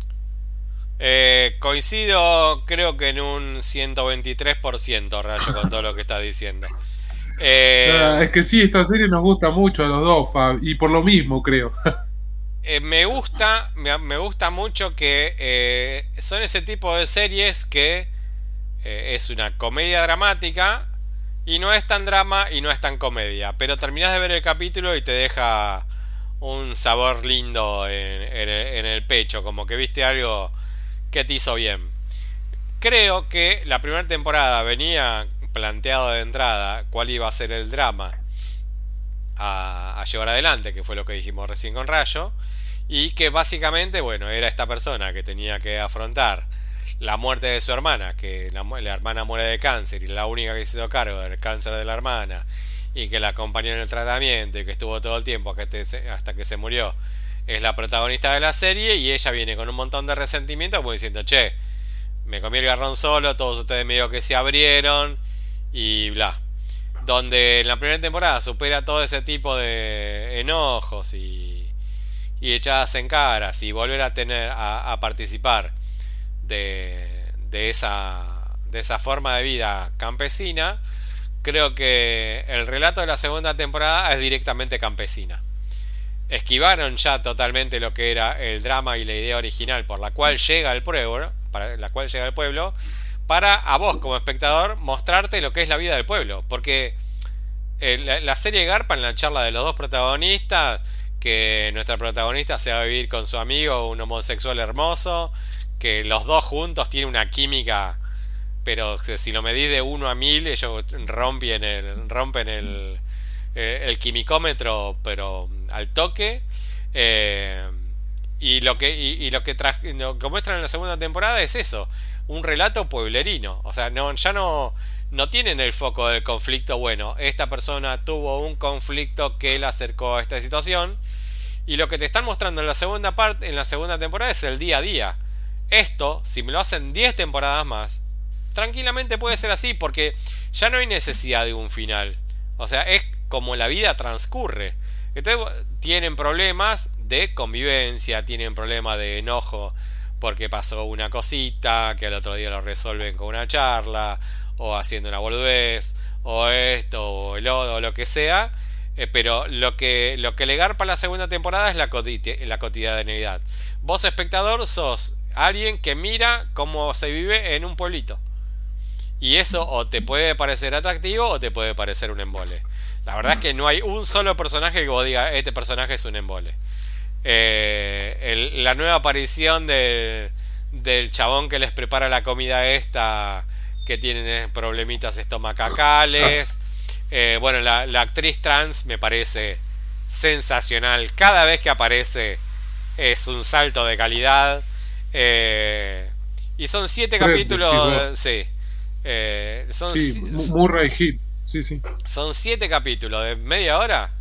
B: Eh, coincido, creo que en un 123%, Rayo, con todo lo que estás diciendo.
A: Eh, es que sí, esta serie nos gusta mucho a los dos, Fab, y por lo mismo, creo.
B: Eh, me gusta, me, gusta mucho que eh, son ese tipo de series que es una comedia dramática y no es tan drama y no es tan comedia, pero terminas de ver el capítulo y te deja un sabor lindo en, el pecho, como que viste algo que te hizo bien. Creo que la primera temporada venía planteado de entrada cuál iba a ser el drama a, llevar adelante, que fue lo que dijimos recién con Rayo, y que básicamente, bueno, era esta persona que tenía que afrontar la muerte de su hermana, que la, hermana muere de cáncer y la única que se hizo cargo del cáncer de la hermana y que la acompañó en el tratamiento y que estuvo todo el tiempo hasta que se murió, es la protagonista de la serie y ella viene con un montón de resentimiento como diciendo, che, me comí el garrón solo, todos ustedes medio que se abrieron y bla. Donde en la primera temporada supera todo ese tipo de enojos y, y echadas en caras y volver a tener a, participar de, esa, de esa forma de vida campesina, creo que el relato de la segunda temporada es directamente campesina. Esquivaron ya totalmente lo que era el drama y la idea original por la cual llega el pueblo, para la cual llega el pueblo, para a vos como espectador mostrarte lo que es la vida del pueblo. Porque eh, la, serie Garpa en la charla de los dos protagonistas, que nuestra protagonista se va a vivir con su amigo, un homosexual hermoso, que los dos juntos tienen una química, pero si lo medís de 1 a 1000, ellos rompen el, rompen el, eh, el quimicómetro, pero al toque. Eh, y lo que, y, lo que muestran en la segunda temporada es eso un relato pueblerino. O sea, no, ya no, no tienen el foco del conflicto. Bueno, esta persona tuvo un conflicto que la acercó a esta situación. Y lo que te están mostrando en la segunda parte, en la segunda temporada, es el día a día. Esto, si me lo hacen 10 temporadas más, tranquilamente puede ser así, porque ya no hay necesidad de un final. O sea, es como la vida transcurre. Entonces tienen problemas de convivencia, tienen problemas de enojo, porque pasó una cosita, que al otro día lo resuelven con una charla, o haciendo una boludez, o esto, o el otro, o lo que sea. Eh, pero lo que, lo que le garpa la segunda temporada es la, la cotidianidad. Vos, espectador, sos alguien que mira cómo se vive en un pueblito. Y eso o te puede parecer atractivo o te puede parecer un embole. La verdad es que no hay un solo personaje que vos diga, este personaje es un embole. Eh, la nueva aparición del chabón que les prepara la comida esta, que tienen problemitas estomacacales. Eh, bueno, la, actriz trans me parece sensacional. Cada vez que aparece es un salto de calidad. y son siete capítulos. Sí.
A: son, Murray Hit. Sí, sí.
B: Son siete capítulos de media hora.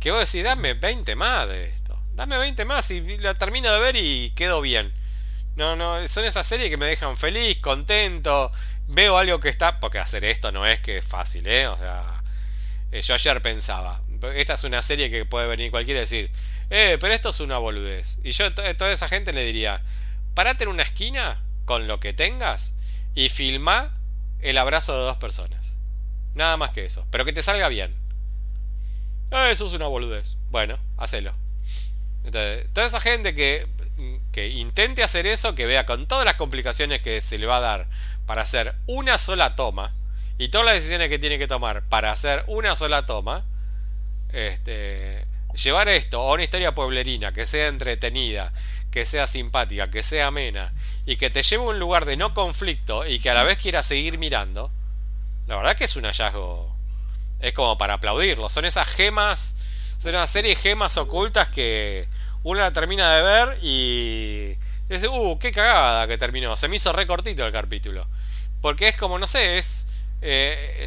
B: Que vos decís, dame 20 más de Dame 20 más y la termino de ver y quedo bien. No, no, son esas series que me dejan feliz, contento. Veo algo que está. Porque hacer esto no es que es fácil, ¿eh? O sea. Eh, yo ayer pensaba. Esta es una serie que puede venir cualquiera y decir. eh, pero esto es una boludez. Y yo a toda esa gente le diría, parate en una esquina con lo que tengas y filma el abrazo de dos personas. Nada más que eso. Pero que te salga bien. Eh, eso es una boludez. Bueno, hacelo. Entonces, toda esa gente que, que intente hacer eso, que vea con todas las complicaciones que se le va a dar para hacer una sola toma y todas las decisiones que tiene que tomar para hacer una sola toma, este, llevar esto a una historia pueblerina que sea entretenida, que sea simpática, que sea amena y que te lleve a un lugar de no conflicto y que a la vez quiera seguir mirando, la verdad que es un hallazgo. Es como para aplaudirlo. Son esas gemas, son una serie de gemas ocultas que uno la termina de ver y dice, uh, qué cagada que terminó. Se me hizo recortito el capítulo. Porque es como, no sé, es, eh,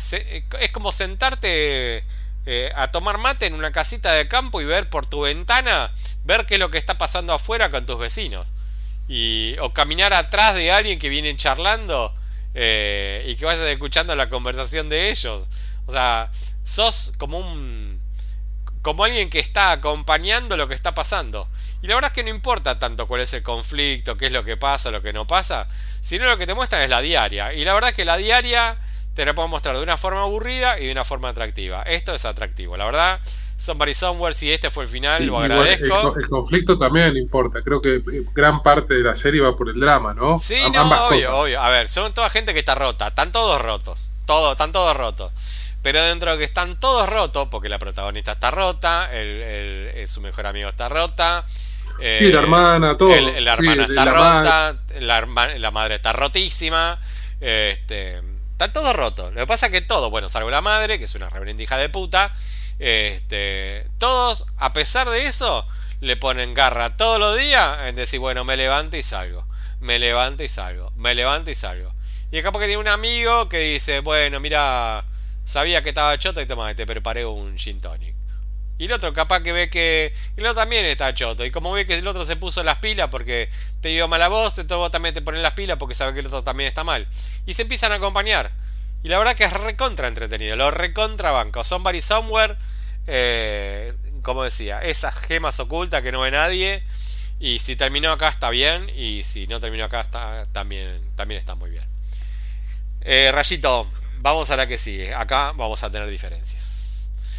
B: es como sentarte eh, a tomar mate en una casita de campo y ver por tu ventana, ver qué es lo que está pasando afuera con tus vecinos. Y, o caminar atrás de alguien que viene charlando eh, y que vayas escuchando la conversación de ellos. O sea, sos como un. como alguien que está acompañando lo que está pasando. Y la verdad es que no importa tanto cuál es el conflicto, qué es lo que pasa, lo que no pasa, sino lo que te muestran es la diaria. Y la verdad es que la diaria te lo puedo mostrar de una forma aburrida y de una forma atractiva. Esto es atractivo, la verdad. Somebody Somewhere, si este fue el final, lo agradezco.
A: El, conflicto también importa. Creo que eh, gran parte de la serie va por el drama, ¿no?
B: Sí, no, obvio, obvio. A ver, son toda gente que está rota. Están todos rotos. Todo, están todos rotos. Pero dentro de que están todos rotos, porque la protagonista está rota, el, eh, su mejor amigo está rota.
A: Eh, la hermana, todo.
B: la hermana está rota, la, la madre está rotísima. Este Está todo roto. Lo que pasa es que todo, bueno, salvo la madre, que es una reverenda hija de puta, este, todos, a pesar de eso, le ponen garra todos los días en decir, bueno, me levanto y salgo. Me levanto y salgo. Me levanto y salgo. Y acá porque tiene un amigo que dice, bueno, mira, sabía que estaba choto y toma, te preparé un gin. Y el otro capaz que ve que el otro también está choto. Y como ve que el otro se puso las pilas porque te dio mala voz, entonces vos también te pones las pilas porque sabe que el otro también está mal. Y se empiezan a acompañar. Y la verdad que es recontra entretenido. Lo recontra banco. Somebody Somewhere. Eh, como decía, esas gemas ocultas que no ve nadie. Y si terminó acá está bien. Y si no terminó acá está, también, también está muy bien. Eh, Rayito, vamos a la que sigue. Acá vamos a tener diferencias.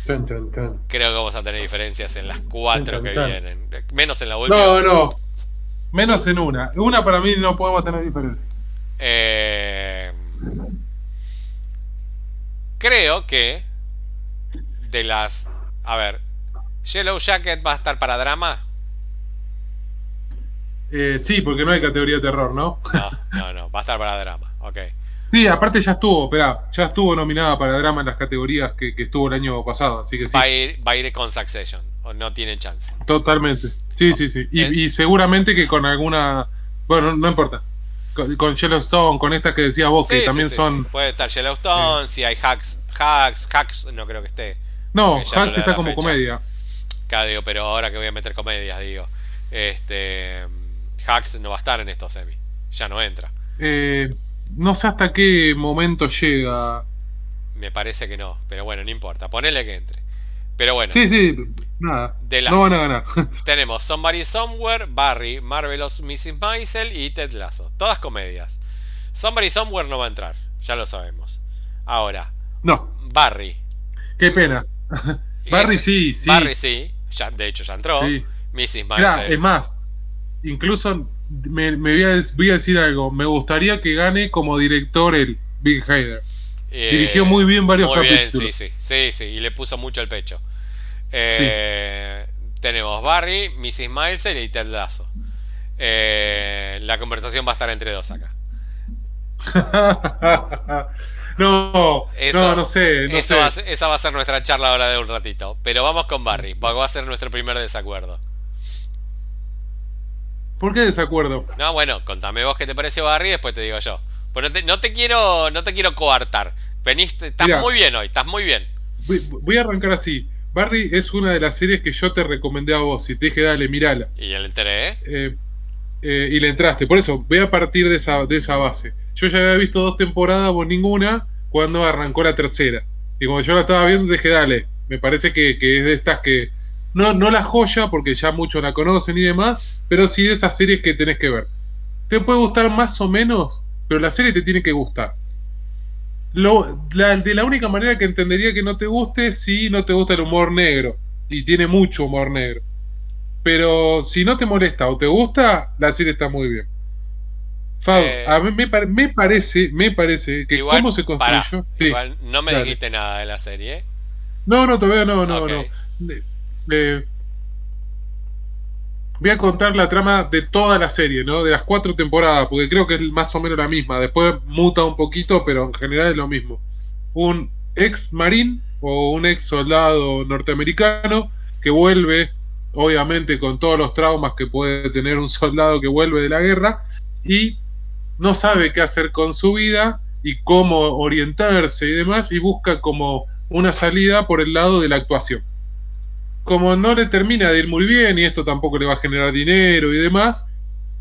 B: Creo que vamos a tener diferencias en las cuatro que vienen. Menos en la última.
A: No, no. Menos en una. Una para mí no podemos tener diferencias.
B: Eh, creo que de las. A ver. Yellow Jacket va a estar para drama.
A: Eh, sí, porque no hay categoría de terror, ¿no?
B: No, no, no. Va a estar para drama. Ok.
A: Sí, aparte ya estuvo, espera, ya estuvo nominada para drama en las categorías que, estuvo el año pasado, así que sí.
B: Va a ir, va a ir con Succession, o no tienen chance.
A: Totalmente, sí, sí, sí. Y, seguramente que con alguna, bueno, no importa. Con, Yellowstone, con estas que decía vos, que también son...
B: Puede estar Yellowstone, si hay hacks, hacks, hacks, no creo que esté.
A: No, hacks está como comedia.
B: Digo, pero ahora que voy a meter comedias, digo. Este. Hacks no va a estar en estos semi. Ya no entra.
A: Eh, no sé hasta qué momento llega.
B: Me parece que no, pero bueno, no importa. Ponele que entre. Pero bueno.
A: Sí, sí, nada. no van a ganar.
B: tenemos Somebody Somewhere, Barry, Marvelous Mrs. Maisel y Ted Lasso. Todas comedias. Somebody Somewhere no va a entrar, ya lo sabemos. Ahora.
A: No.
B: Barry.
A: Qué pena. Barry sí, sí.
B: Barry sí. Ya, de hecho ya entró. Mrs. Maisel.
A: es más, incluso me, voy, a, decir algo. Me gustaría que gane como director el Big Hader. Eh, Dirigió muy bien varios muy Bien,
B: sí, sí, sí, sí, y le puso mucho el pecho. Eh, tenemos Barry, Mrs. Miles y Ted Lasso. Eh, la conversación va a estar entre dos acá.
A: no, no, no sé.
B: esa va a ser nuestra charla ahora de un ratito. Pero vamos con Barry, va a ser nuestro primer desacuerdo.
A: ¿Por qué desacuerdo?
B: No, bueno, contame vos qué te pareció Barry y después te digo yo. Pues no te, quiero, no te quiero coartar. Veniste, estás muy bien hoy, estás muy bien.
A: Voy, a arrancar así. Barry es una de las series que yo te recomendé a vos y te dije, dale, mirala.
B: Y ya le enteré.
A: Eh, eh, y le entraste. Por eso, voy a partir de esa, de esa base. Yo ya había visto dos temporadas, vos ninguna, cuando arrancó la tercera. Y cuando yo la estaba viendo, dije, dale, me parece que, que es de estas que, no, no la joya, porque ya muchos la conocen y demás, pero sí de esas series que tenés que ver. Te puede gustar más o menos, pero la serie te tiene que gustar. Lo, de la única manera que entendería que no te guste si no te gusta el humor negro. Y tiene mucho humor negro. Pero si no te molesta o te gusta, la serie está muy bien. Fab, eh, a mí me, parece, me parece que cómo se construyó.
B: igual no me dijiste nada de la serie.
A: No, no, todavía no, no, no. Voy a contar la trama de toda la serie, ¿no? De las cuatro temporadas, porque creo que es más o menos la misma. Después muta un poquito, pero en general es lo mismo. Un ex marín o un ex soldado norteamericano que vuelve, obviamente con todos los traumas que puede tener un soldado que vuelve de la guerra, y no sabe qué hacer con su vida y cómo orientarse y demás, y busca como una salida por el lado de la actuación. Como no le termina de ir muy bien y esto tampoco le va a generar dinero y demás,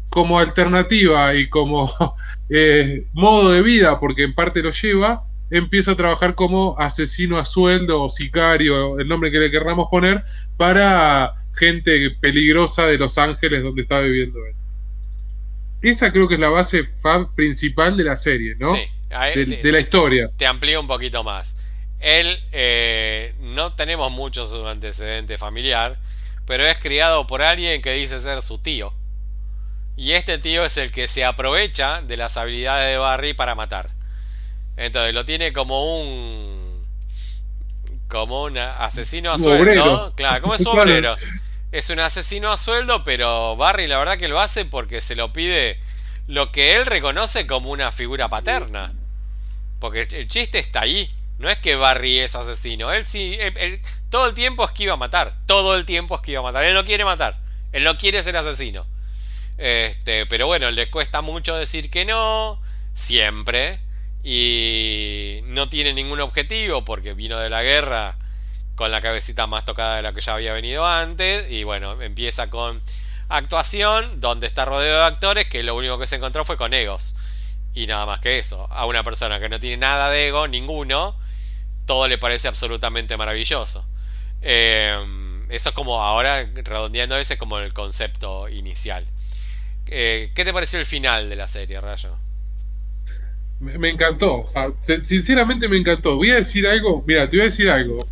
A: como alternativa y como eh, modo de vida, porque en parte lo lleva, empieza a trabajar como asesino a sueldo o sicario, el nombre que le querramos poner, para gente peligrosa de Los Ángeles donde está viviendo él. Esa creo que es la base principal de la serie, ¿no? Sí. De, la historia.
B: Te amplío un poquito más. Él, eh, no tenemos mucho su antecedente familiar, pero es criado por alguien que dice ser su tío. Y este tío es el que se aprovecha de las habilidades de Barry para matar. Entonces lo tiene como un. como un asesino a sueldo. Claro, como es su obrero es un asesino a sueldo, pero Barry la verdad que lo hace porque se lo pide lo que él reconoce como una figura paterna. Porque el chiste está ahí. No es que Barry es asesino. Él sí, todo el tiempo es que iba a matar. Todo el tiempo es que iba a matar. Él no quiere matar. Él no quiere ser asesino. Este, pero bueno, le cuesta mucho decir que no. Siempre. Y no tiene ningún objetivo porque vino de la guerra con la cabecita más tocada de la que ya había venido antes. Y bueno, empieza con actuación, donde está rodeado de actores, que lo único que se encontró fue con egos. Y nada más que eso. A una persona que no tiene nada de ego, ninguno, todo le parece absolutamente maravilloso. Eh, eso es como ahora, redondeando ese, como el concepto inicial. Eh, ¿Qué te pareció el final de la serie, Rayo?
A: Me, encantó. Sinceramente me encantó. Voy a decir algo. Mira, te voy a decir algo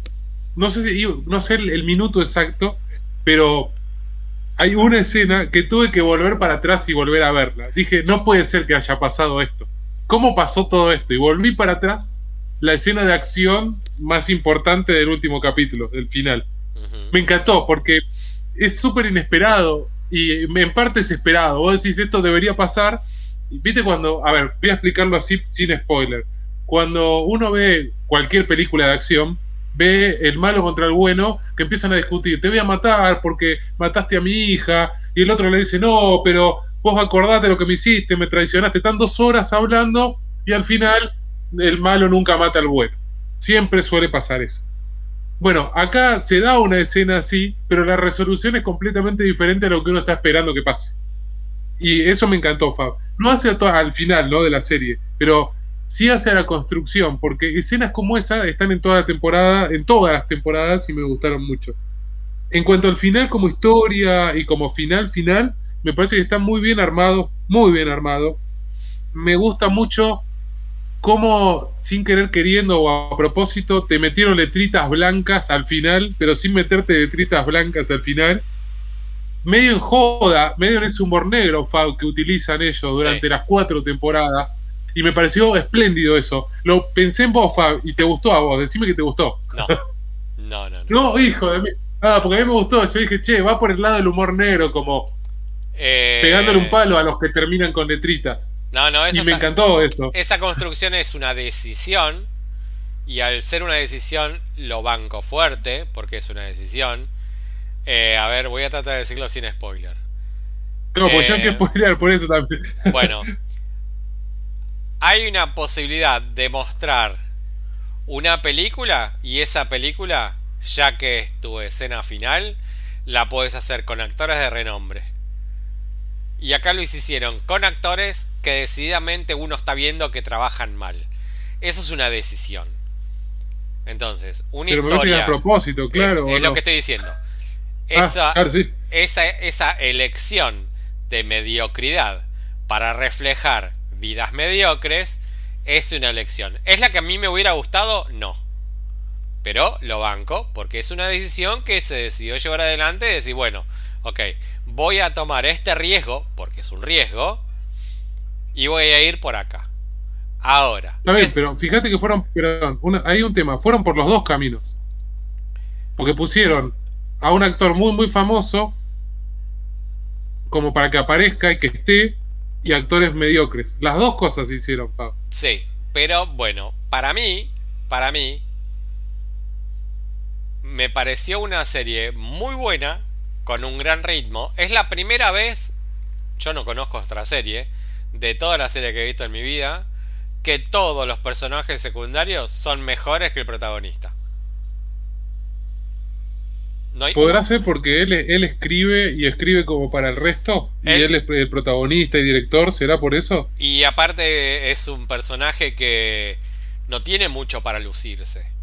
A: no sé si no sé el, minuto exacto, pero hay una escena que tuve que volver para atrás y volver a verla. Dije, no puede ser que haya pasado esto. ¿Cómo pasó todo esto? Y volví para atrás, la escena de acción más importante del último capítulo, del final. Me encantó porque es súper inesperado y en parte es esperado. Vos decís, esto debería pasar. Viste cuando, a ver, voy a explicarlo así sin spoiler. Cuando uno ve cualquier película de acción, ve el malo contra el bueno, que empiezan a discutir, te voy a matar porque mataste a mi hija, y el otro le dice, no, pero vos acordate lo que me hiciste, me traicionaste, están dos horas hablando y al final el malo nunca mata al bueno. Siempre suele pasar eso. Bueno, acá se da una escena así, pero la resolución es completamente diferente a lo que uno está esperando que pase. Y eso me encantó, Fab. No hace al final, ¿no? De la serie, pero sí hace la construcción, porque escenas como esa están en toda la temporada, en todas las temporadas y me gustaron mucho. En cuanto al final como historia y como final final, me parece que está muy bien armado, muy bien armado. Me gusta mucho cómo sin querer queriendo o a propósito te metieron letritas blancas al final, pero sin meterte letritas blancas al final. Medio en joda, medio en ese humor negro, Fab, que utilizan ellos durante las cuatro temporadas y me pareció espléndido eso. Lo pensé en vos, Fab, y te gustó a vos. Decime que te gustó.
B: No, no, no.
A: No, hijo de mí. Nada, porque a mí me gustó. Yo dije, che, va por el lado del humor negro, como eh... pegándole un palo a los que terminan con letritas.
B: No, no, eso
A: Y me encantó eso.
B: Esa construcción es una decisión. Y al ser una decisión, lo banco fuerte, porque es una decisión. Eh, a ver, voy a tratar de decirlo sin spoiler.
A: No, pues ya hay que eh, spoilear por eso también.
B: Bueno, hay una posibilidad de mostrar una película y esa película, ya que es tu escena final, la puedes hacer con actores de renombre. Y acá lo hicieron con actores que decididamente uno está viendo que trabajan mal. Eso es una decisión. Entonces, una historia.
A: propósito, claro.
B: Es, lo que estoy diciendo. esa, esa, esa elección de mediocridad para reflejar vidas mediocres es una elección. ¿Es la que a mí me hubiera gustado? No. Pero lo banco porque es una decisión que se decidió llevar adelante y decir, bueno, ok, voy a tomar este riesgo, porque es un riesgo, y voy a ir por acá. Ahora.
A: Está bien, pero fíjate que fueron, perdón, hay un tema, fueron por los dos caminos. Porque pusieron a un actor muy, muy famoso como para que aparezca y que esté, y actores mediocres. Las dos cosas hicieron.
B: Sí, pero bueno, para mí, para mí, me pareció una serie muy buena, con un gran ritmo. Es la primera vez, yo no conozco otra serie, de toda la serie que he visto en mi vida, que todos los personajes secundarios son mejores que el protagonista.
A: ¿Podrá ser porque él, él escribe y escribe como para el resto? ¿Y él, es el protagonista y director? ¿Será por eso?
B: Y aparte es un personaje que no tiene mucho para lucirse.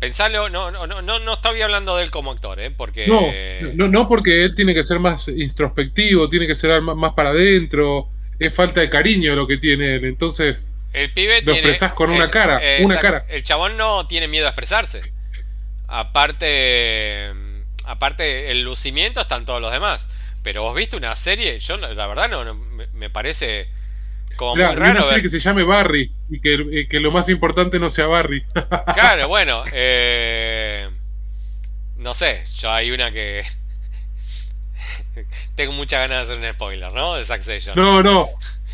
B: Pensalo, no, no, no, no estoy hablando de él como actor, ¿eh? Porque...
A: No, no, porque él tiene que ser más introspectivo, tiene que ser más para adentro, es falta de cariño lo que tiene él, entonces...
B: El pibe
A: lo expresás con una cara, una cara.
B: El chabón no tiene miedo a expresarse. Aparte aparte el lucimiento están todos los demás. Pero vos viste una serie, yo la verdad no, me, parece como muy raro. Una
A: serie que se llame Barry y que, que, lo más importante no sea Barry.
B: claro, bueno, eh, no sé, yo hay una que tengo muchas ganas de hacer un spoiler, ¿no? De Succession.
A: No, no.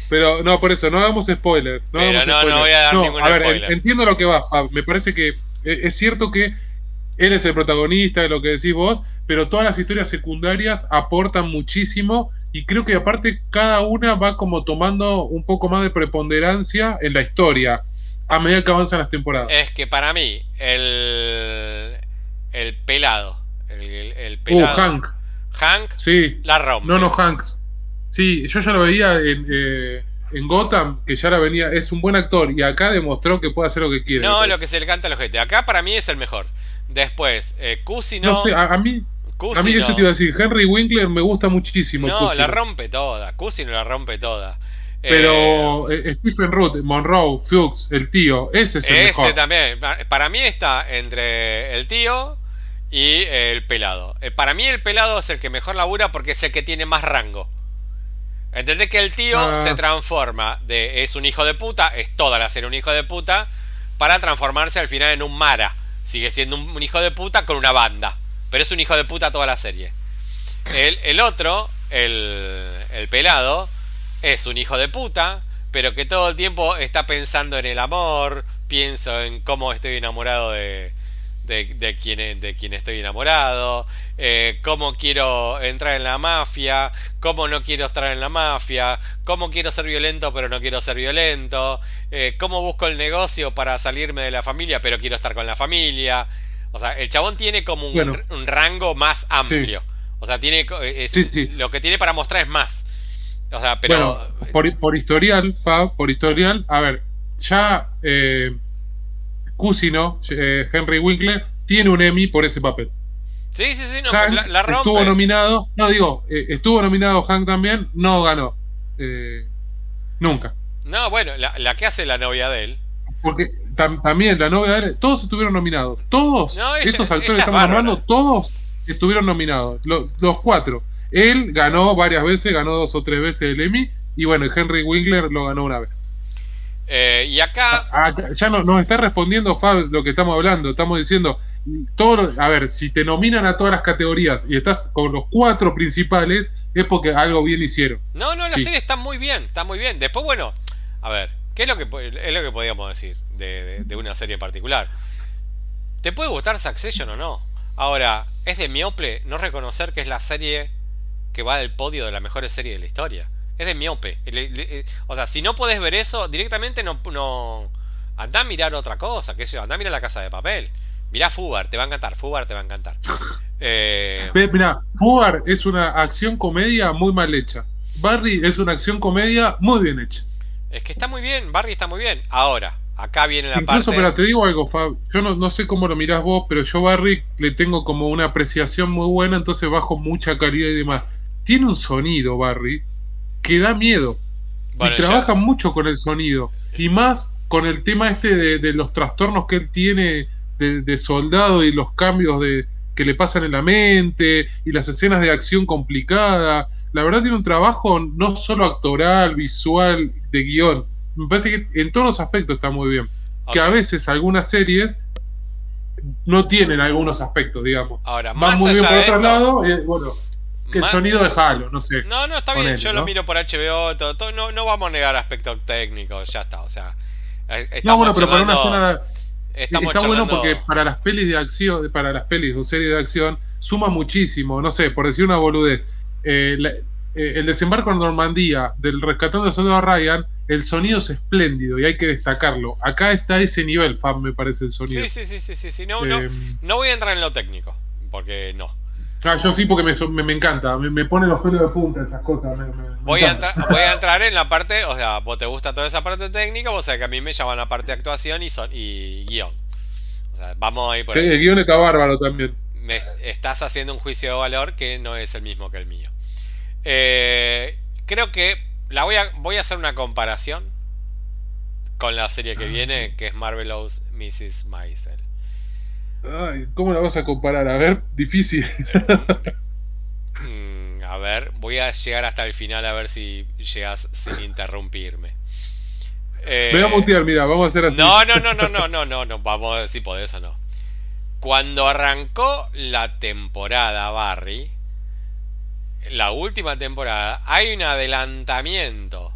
A: Pero no, por eso, no hagamos spoilers. No
B: pero no, no voy a dar ningún a ver,
A: Entiendo lo que va, Me parece que e, es cierto que él es el protagonista de lo que decís vos, pero todas las historias secundarias aportan muchísimo y creo que aparte cada una va como tomando un poco más de preponderancia en la historia a medida que avanzan las temporadas.
B: Es que para mí, el, el pelado, el, uh, pelado.
A: Hank.
B: Hank
A: sí.
B: la rompe.
A: No, no, Hank. Sí, yo ya lo veía en, eh, en Gotham, que ya la venía, es un buen actor y acá demostró que puede hacer lo que quiere.
B: No, lo que se le canta a los Acá para mí es el mejor. Después, eh, Cusino.
A: No sé, a, mí. A mí eso te iba a decir. Henry Winkler me gusta muchísimo.
B: No, la rompe toda. Cusino la rompe toda.
A: Pero eh, eh, Stephen Root, Monroe, Fuchs, el tío, ese es el
B: Ese también. Para mí está entre el tío y el pelado. Eh, para mí el pelado es el que mejor labura porque es el que tiene más rango. ¿Entendés que el tío ah. se transforma de es un hijo de puta, es toda la serie un hijo de puta, para transformarse al final en un Mara? sigue siendo un, hijo de puta con una banda. Pero es un hijo de puta toda la serie. El, otro, el, el pelado, es un hijo de puta, pero que todo el tiempo está pensando en el amor, pienso en cómo estoy enamorado de, de, de, quien, de quien estoy enamorado, eh, cómo quiero entrar en la mafia, cómo no quiero estar en la mafia, cómo quiero ser violento pero no quiero ser violento, eh, cómo busco el negocio para salirme de la familia pero quiero estar con la familia. O sea, el chabón tiene como un, rango más amplio. O sea, tiene lo que tiene para mostrar es más. O sea, pero.
A: por, por, historial, Fab, por historial, a ver, ya eh, Cusino, eh, Henry Winkler, tiene un Emmy por ese papel.
B: Sí, sí, sí, no, la, rompe.
A: Estuvo nominado, no digo, eh, estuvo nominado Hank también, no ganó. Eh, nunca.
B: No, bueno, la, que hace la novia de él.
A: Porque también la novia de él, todos estuvieron nominados. Todos estos actores que estamos hablando, todos estuvieron nominados. Los, los, cuatro. Él ganó varias veces, ganó dos o tres veces el Emmy. Y bueno, Henry Winkler lo ganó una vez.
B: Eh, y acá.
A: Ah, ya no, nos está respondiendo Fab lo que estamos hablando. Estamos diciendo. Todo, a ver, si te nominan a todas las categorías y estás con los cuatro principales, es porque algo bien hicieron.
B: No, no, la serie está muy bien, está muy bien. Después, bueno, a ver, ¿qué es lo que, es lo que podríamos decir de, una serie particular? ¿Te puede gustar Succession o no? Ahora, es de miople no reconocer que es la serie que va al podio de la mejores serie de la historia. Es de miope. Eh, o sea, si no puedes ver eso, directamente no. no anda a mirar otra cosa, que anda a mirar la casa de papel. Mirá Fubar, te va a encantar. Fubar te va a encantar.
A: Eh... Mira, Fubar es una acción comedia muy mal hecha. Barry es una acción comedia muy bien hecha.
B: Es que está muy bien, Barry está muy bien. Ahora, Acá viene la
A: Incluso, pero te digo algo, Fab. Yo no, no, sé cómo lo mirás vos, pero yo Barry le tengo como una apreciación muy buena, entonces bajo mucha calidad y demás. Tiene un sonido, Barry, que da miedo. y trabaja mucho con el sonido. Y más con el tema este de, los trastornos que él tiene de, soldado y los cambios de, que le pasan en la mente y las escenas de acción complicada. La verdad tiene un trabajo no solo actoral, visual, de guion. Me parece que en todos los aspectos está muy bien. Que a veces algunas series no tienen algunos aspectos, digamos.
B: Ahora, más muy
A: bien por otro
B: lado,
A: bueno, que el sonido de Halo, no sé.
B: No, no, está bien, yo lo miro por HBO, todo, no, no vamos a negar aspectos técnicos, ya está, o sea.
A: Eh, no, bueno, pero para una zona. está bueno porque para las pelis de acción, para las pelis o series de acción, suma muchísimo. No sé, por decir una boludez. Eh, eh, el desembarco en Normandía del rescatando de soldado Ryan, el sonido es espléndido y hay que destacarlo. Acá está ese nivel, Fab, me parece el sonido.
B: Sí, sí, sí, sí, sí. No, no, no voy a entrar en lo técnico, porque no.
A: Ah, yo sí, porque me, me, encanta, me, pone los pelos de punta esas cosas.
B: voy, a entrar, voy a entrar en la parte, o sea, vos te gusta toda esa parte técnica, o sea que a mí me llaman la parte de actuación y, son, y guion. O sea, vamos a ir por ahí.
A: El guion está bárbaro también.
B: Me estás haciendo un juicio de valor que no es el mismo que el mío. Eh, creo que la voy a, voy a hacer una comparación con la serie que ah. viene, que es Marvelous Mrs. Maisel.
A: Ay, ¿cómo la vas a comparar? A ver, difícil.
B: Mm, a ver, voy a llegar hasta el final a ver si llegas sin interrumpirme.
A: Eh, Me voy a mutear, mira, vamos a hacer así.
B: No, no, no, no, no, no, no, no, vamos a ver si podés o no. Cuando arrancó la temporada Barry, la última temporada, hay un adelantamiento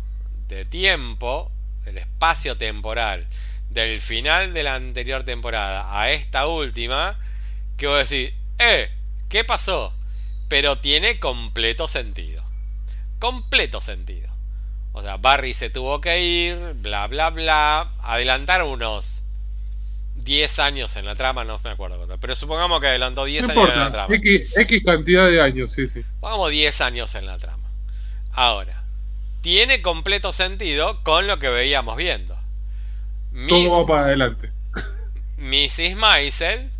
B: de tiempo, el espacio temporal, del final de la anterior temporada a esta última, que voy a decir, eh, ¿qué pasó? Pero tiene completo sentido. Completo sentido. O sea, Barry se tuvo que ir, bla, bla, bla. Adelantar unos 10 años en la trama, no me acuerdo. Pero supongamos que adelantó 10 años en la trama.
A: X, X cantidad de años, sí, sí.
B: Pongamos 10 años en la trama. Ahora, tiene completo sentido con lo que veíamos viendo.
A: Todo va para adelante.
B: Mrs. Maisel,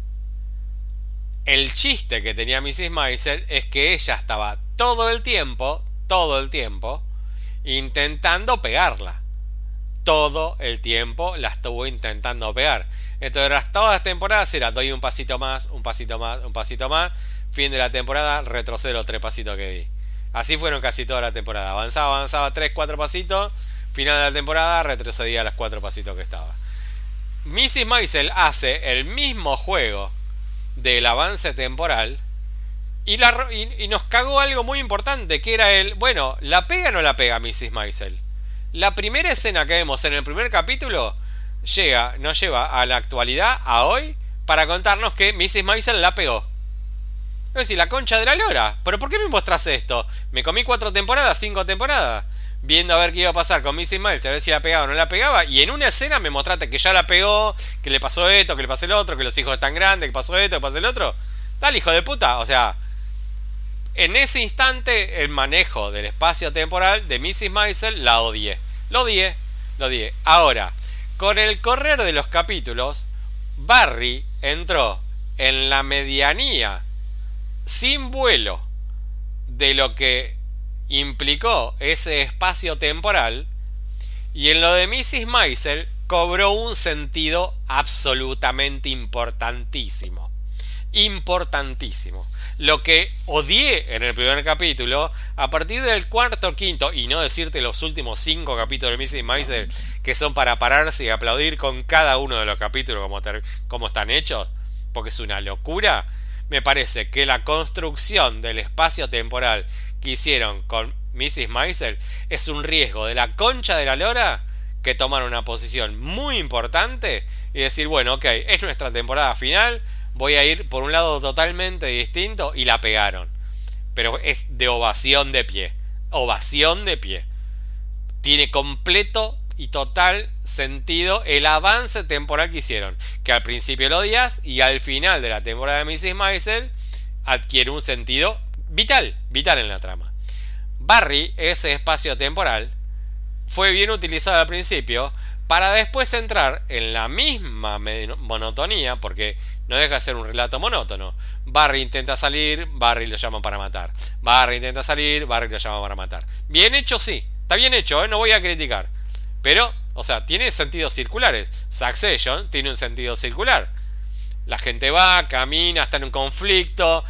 B: el chiste que tenía Mrs. Maisel es que ella estaba todo el tiempo, todo el tiempo, intentando pegarla. Todo el tiempo la estuvo intentando pegar. Entonces, todas las temporadas era doy un pasito más, un pasito más, un pasito más. Fin de la temporada, retrocedo tres pasitos que di. Así fueron casi toda la temporada. Avanzaba, avanzaba tres, cuatro pasitos Final de la temporada retrocedía los cuatro pasitos que estaba. Mrs. Maisel hace el mismo juego del avance temporal y, nos cagó algo muy importante, que era el, bueno, ¿la pega o no la pega Mrs. Maisel? La primera escena que vemos en el primer capítulo llega, nos lleva a la actualidad, a hoy, para contarnos que Mrs. Maisel la pegó. Es decir, la concha de la lora. ¿Pero por qué me mostras esto? Me comí cuatro temporadas, cinco temporadas viendo a ver qué iba a pasar con Missy Miles, a ver si la pegaba o no la pegaba, y en una escena me mostraste que ya la pegó, que le pasó esto, que le pasó el otro, que los hijos están grandes, que pasó esto, que pasó el otro. Tal hijo de puta, o sea, en ese instante el manejo del espacio temporal de Mrs. Maisel la odié. Lo odié, lo odié. Ahora, con el correr de los capítulos, Barry entró en la medianía sin vuelo de lo que implicó ese espacio temporal y en lo de Mrs. Maisel cobró un sentido absolutamente importantísimo. Importantísimo. Lo que odié en el primer capítulo, a partir del cuarto, quinto, y no decirte los últimos cinco capítulos de Mrs. Maisel, que son para pararse y aplaudir con cada uno de los capítulos como, como están hechos, porque es una locura, me parece que la construcción del espacio temporal que hicieron con Mrs. Maisel es un riesgo de la concha de la lora que toman una posición muy importante y decir, bueno, ok, es nuestra temporada final, voy a ir por un lado totalmente distinto y la pegaron. Pero es de ovación de pie. Ovación de pie. Tiene completo y total sentido el avance temporal que hicieron. Que al principio lo odias y al final de la temporada de Mrs. Maisel adquiere un sentido vital, vital en la trama. Barry, ese espacio temporal, fue bien utilizado al principio, para después entrar en la misma monotonía, porque no deja de ser un relato monótono. Barry intenta salir, Barry lo llama para matar. Barry intenta salir, Barry lo llama para matar. Bien hecho, sí. Está bien hecho, ¿eh? no voy a criticar. Pero, o sea, tiene sentidos circulares. Succession tiene un sentido circular. La gente va, camina, está en un conflicto,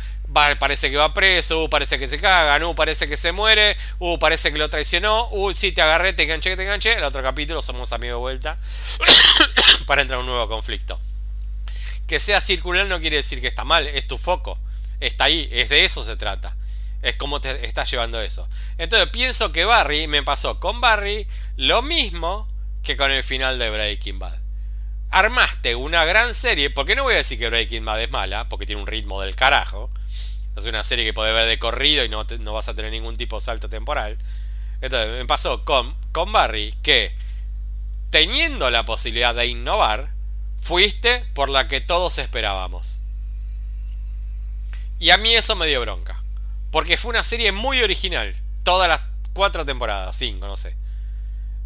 B: parece que va preso, uh, parece que se caga, uh, parece que se muere, uh, parece que lo traicionó, uh, sí, te agarré, te enganché, te enganché. El otro capítulo somos amigos de vuelta para entrar a un nuevo conflicto. Que sea circular no quiere decir que está mal, es tu foco. Está ahí, es de eso se trata. Es como te estás llevando eso. Entonces pienso que Barry, me pasó con Barry lo mismo que con el final de Breaking Bad. Armaste una gran serie, porque no voy a decir que Breaking Bad es mala, porque tiene un ritmo del carajo. Es una serie que podés ver de corrido y no, no vas a tener ningún tipo de salto temporal. Entonces, me pasó con, con Barry que, teniendo la posibilidad de innovar, fuiste por la que todos esperábamos. Y a mí eso me dio bronca. Porque fue una serie muy original. Todas las cuatro temporadas, cinco, no sé.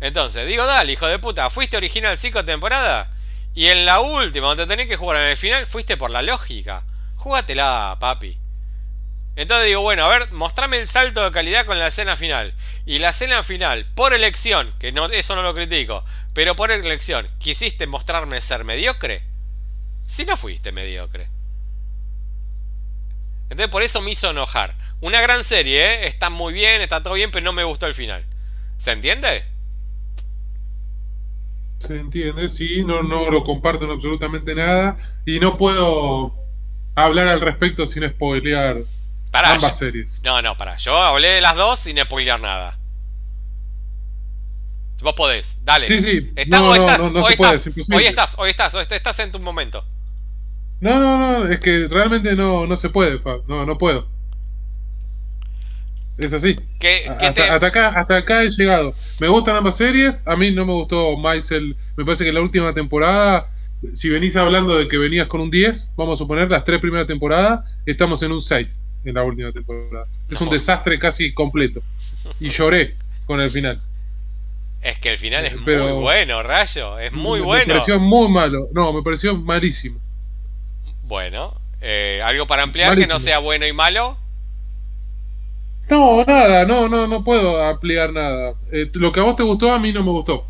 B: Entonces, digo, dale, hijo de puta, fuiste original cinco temporadas. Y en la última, donde tenés que jugar en el final, fuiste por la lógica. Júgatela, papi. Entonces digo, bueno, a ver, mostrame el salto de calidad con la escena final. Y la escena final, por elección, que no, eso no lo critico, pero por elección, ¿quisiste mostrarme ser mediocre? Si no fuiste mediocre. Entonces por eso me hizo enojar. Una gran serie, ¿eh? Está muy bien, está todo bien, pero no me gustó el final. ¿Se entiende?
A: Se entiende, sí, no, no lo comparto en absolutamente nada. Y no puedo hablar al respecto sin spoilear Ambas series.
B: No, no, para. Yo hablé de las dos sin spoilear nada. Vos podés, dale.
A: Sí, sí.
B: No, hoy, estás, hoy, estás, hoy estás, hoy estás, hoy estás en tu momento.
A: No, no, no, es que realmente no, no se puede, Fab. No, no puedo. Es así.
B: ¿Qué,
A: hasta, acá, hasta acá he llegado. Me gustan ambas series. A mí no me gustó Maisel. Me parece que la última temporada, si venís hablando de que venías con un 10, vamos a suponer las tres primeras temporadas, estamos en un 6 en la última temporada. Es un desastre casi completo. Y lloré con el final.
B: Es que el final es muy bueno, Rayo. Es muy bueno.
A: Me pareció muy malo. No, me pareció malísimo.
B: Bueno, eh, ¿algo para ampliar que no sea bueno y malo?
A: No, nada, no, no, no puedo ampliar nada. Eh, lo que a vos te gustó, a mí no me gustó.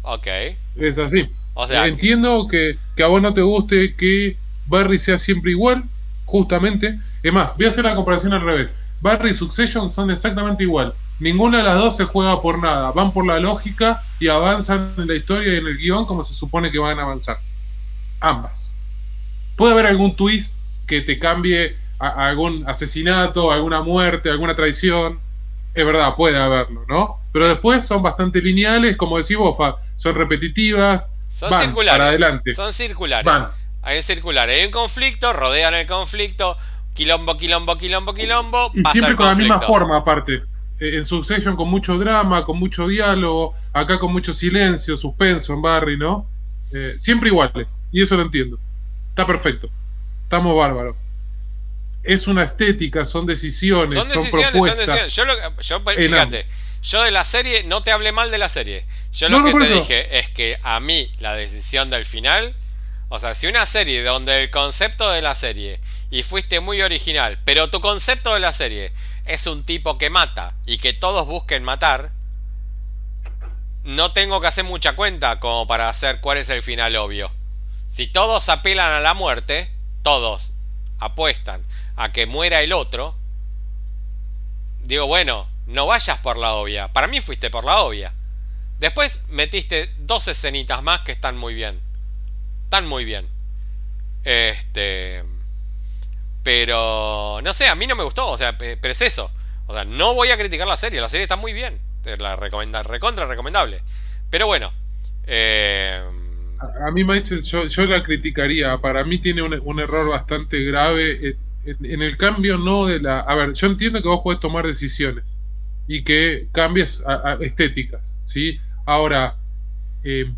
B: Ok.
A: Es así. O sea, Entiendo que, que a vos no te guste que Barry sea siempre igual, justamente. Es más, voy a hacer la comparación al revés. Barry y Succession son exactamente igual. Ninguna de las dos se juega por nada. Van por la lógica y avanzan en la historia y en el guion como se supone que van a avanzar. Ambas. Puede haber algún twist que te cambie algún asesinato, alguna muerte, alguna traición. Es verdad, puede haberlo, ¿no? Pero después son bastante lineales, como decís Bofa, son repetitivas.
B: Son circulares. Para adelante. Son circulares. Van. Hay circular, hay un conflicto, rodean el conflicto, quilombo, quilombo, quilombo, quilombo,
A: y siempre con la misma forma aparte. Eh, en Succession con mucho drama, con mucho diálogo, acá con mucho silencio, suspenso en Barry, ¿no? Eh, siempre iguales, y eso lo entiendo. Está perfecto. Estamos bárbaros. Es una estética, son decisiones, son, decisiones, son, decisiones.
B: Yo, yo fíjate, yo de la serie, no te hablé mal de la serie. Yo lo que te dije es que a mí la decisión del final o sea, si una serie donde el concepto de la serie, y fuiste muy original, pero tu concepto de la serie es un tipo que mata y que todos busquen matar, no tengo que hacer mucha cuenta como para hacer cuál es el final obvio. Si todos apelan a la muerte, todos apuestan a que muera el otro, digo, bueno, no vayas por la obvia. Para mí fuiste por la obvia. Después metiste dos escenitas más que están muy bien están muy bien. Este. Pero. No sé, a mí no me gustó. O sea, pero es eso. O sea, no voy a criticar la serie. La serie está muy bien. La recomenda, recontra recomendable. Pero bueno. Eh,
A: a, mí me dice, yo, yo, la criticaría. Para mí tiene un, error bastante grave. En, el cambio, no de la. A ver, yo entiendo que vos podés tomar decisiones. Y que cambies a, estéticas. ¿Sí? Ahora. Eh,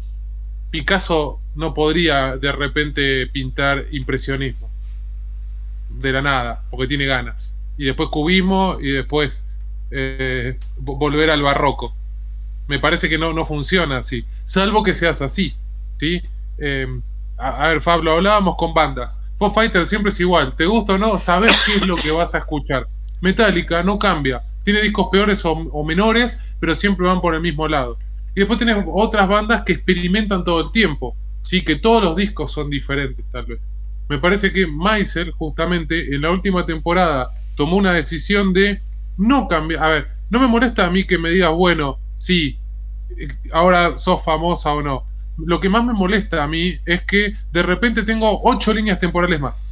A: Picasso no podría de repente pintar impresionismo. De la nada, porque tiene ganas. Y después cubismo y después eh, volver al barroco. Me parece que no, no funciona así. Salvo que seas así. ¿sí? Eh, a, ver, Fablo, hablábamos con bandas. Foo Fighter siempre es igual. ¿Te gusta o no? Sabes qué es lo que vas a escuchar. Metallica no cambia. Tiene discos peores o, menores, pero siempre van por el mismo lado. Y después tenés otras bandas que experimentan todo el tiempo. Sí, que todos los discos son diferentes, tal vez. Me parece que Meiser, justamente, en la última temporada, tomó una decisión de no cambiar. A ver, no me molesta a mí que me digas, bueno, sí, eh, ahora sos famosa o no. Lo que más me molesta a mí es que de repente tengo ocho líneas temporales más.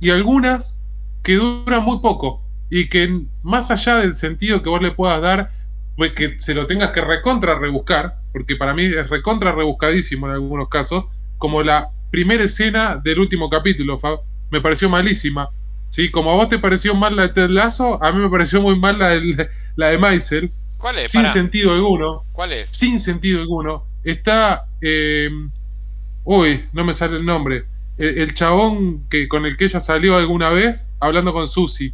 A: Y algunas que duran muy poco. Y que más allá del sentido que vos le puedas dar, pues que se lo tengas que recontra rebuscar, porque para mí es recontra rebuscadísimo en algunos casos, como la primera escena del último capítulo, me pareció malísima. Sí, como a vos te pareció mal la de Ted Lasso, a mí me pareció muy mal la de, la de Maisel.
B: ¿Cuál es?
A: Sin sentido alguno.
B: ¿Cuál es?
A: Sin sentido alguno. Está. Eh, uy, no me sale el nombre. El, chabón que, con el que ella salió alguna vez hablando con Susi.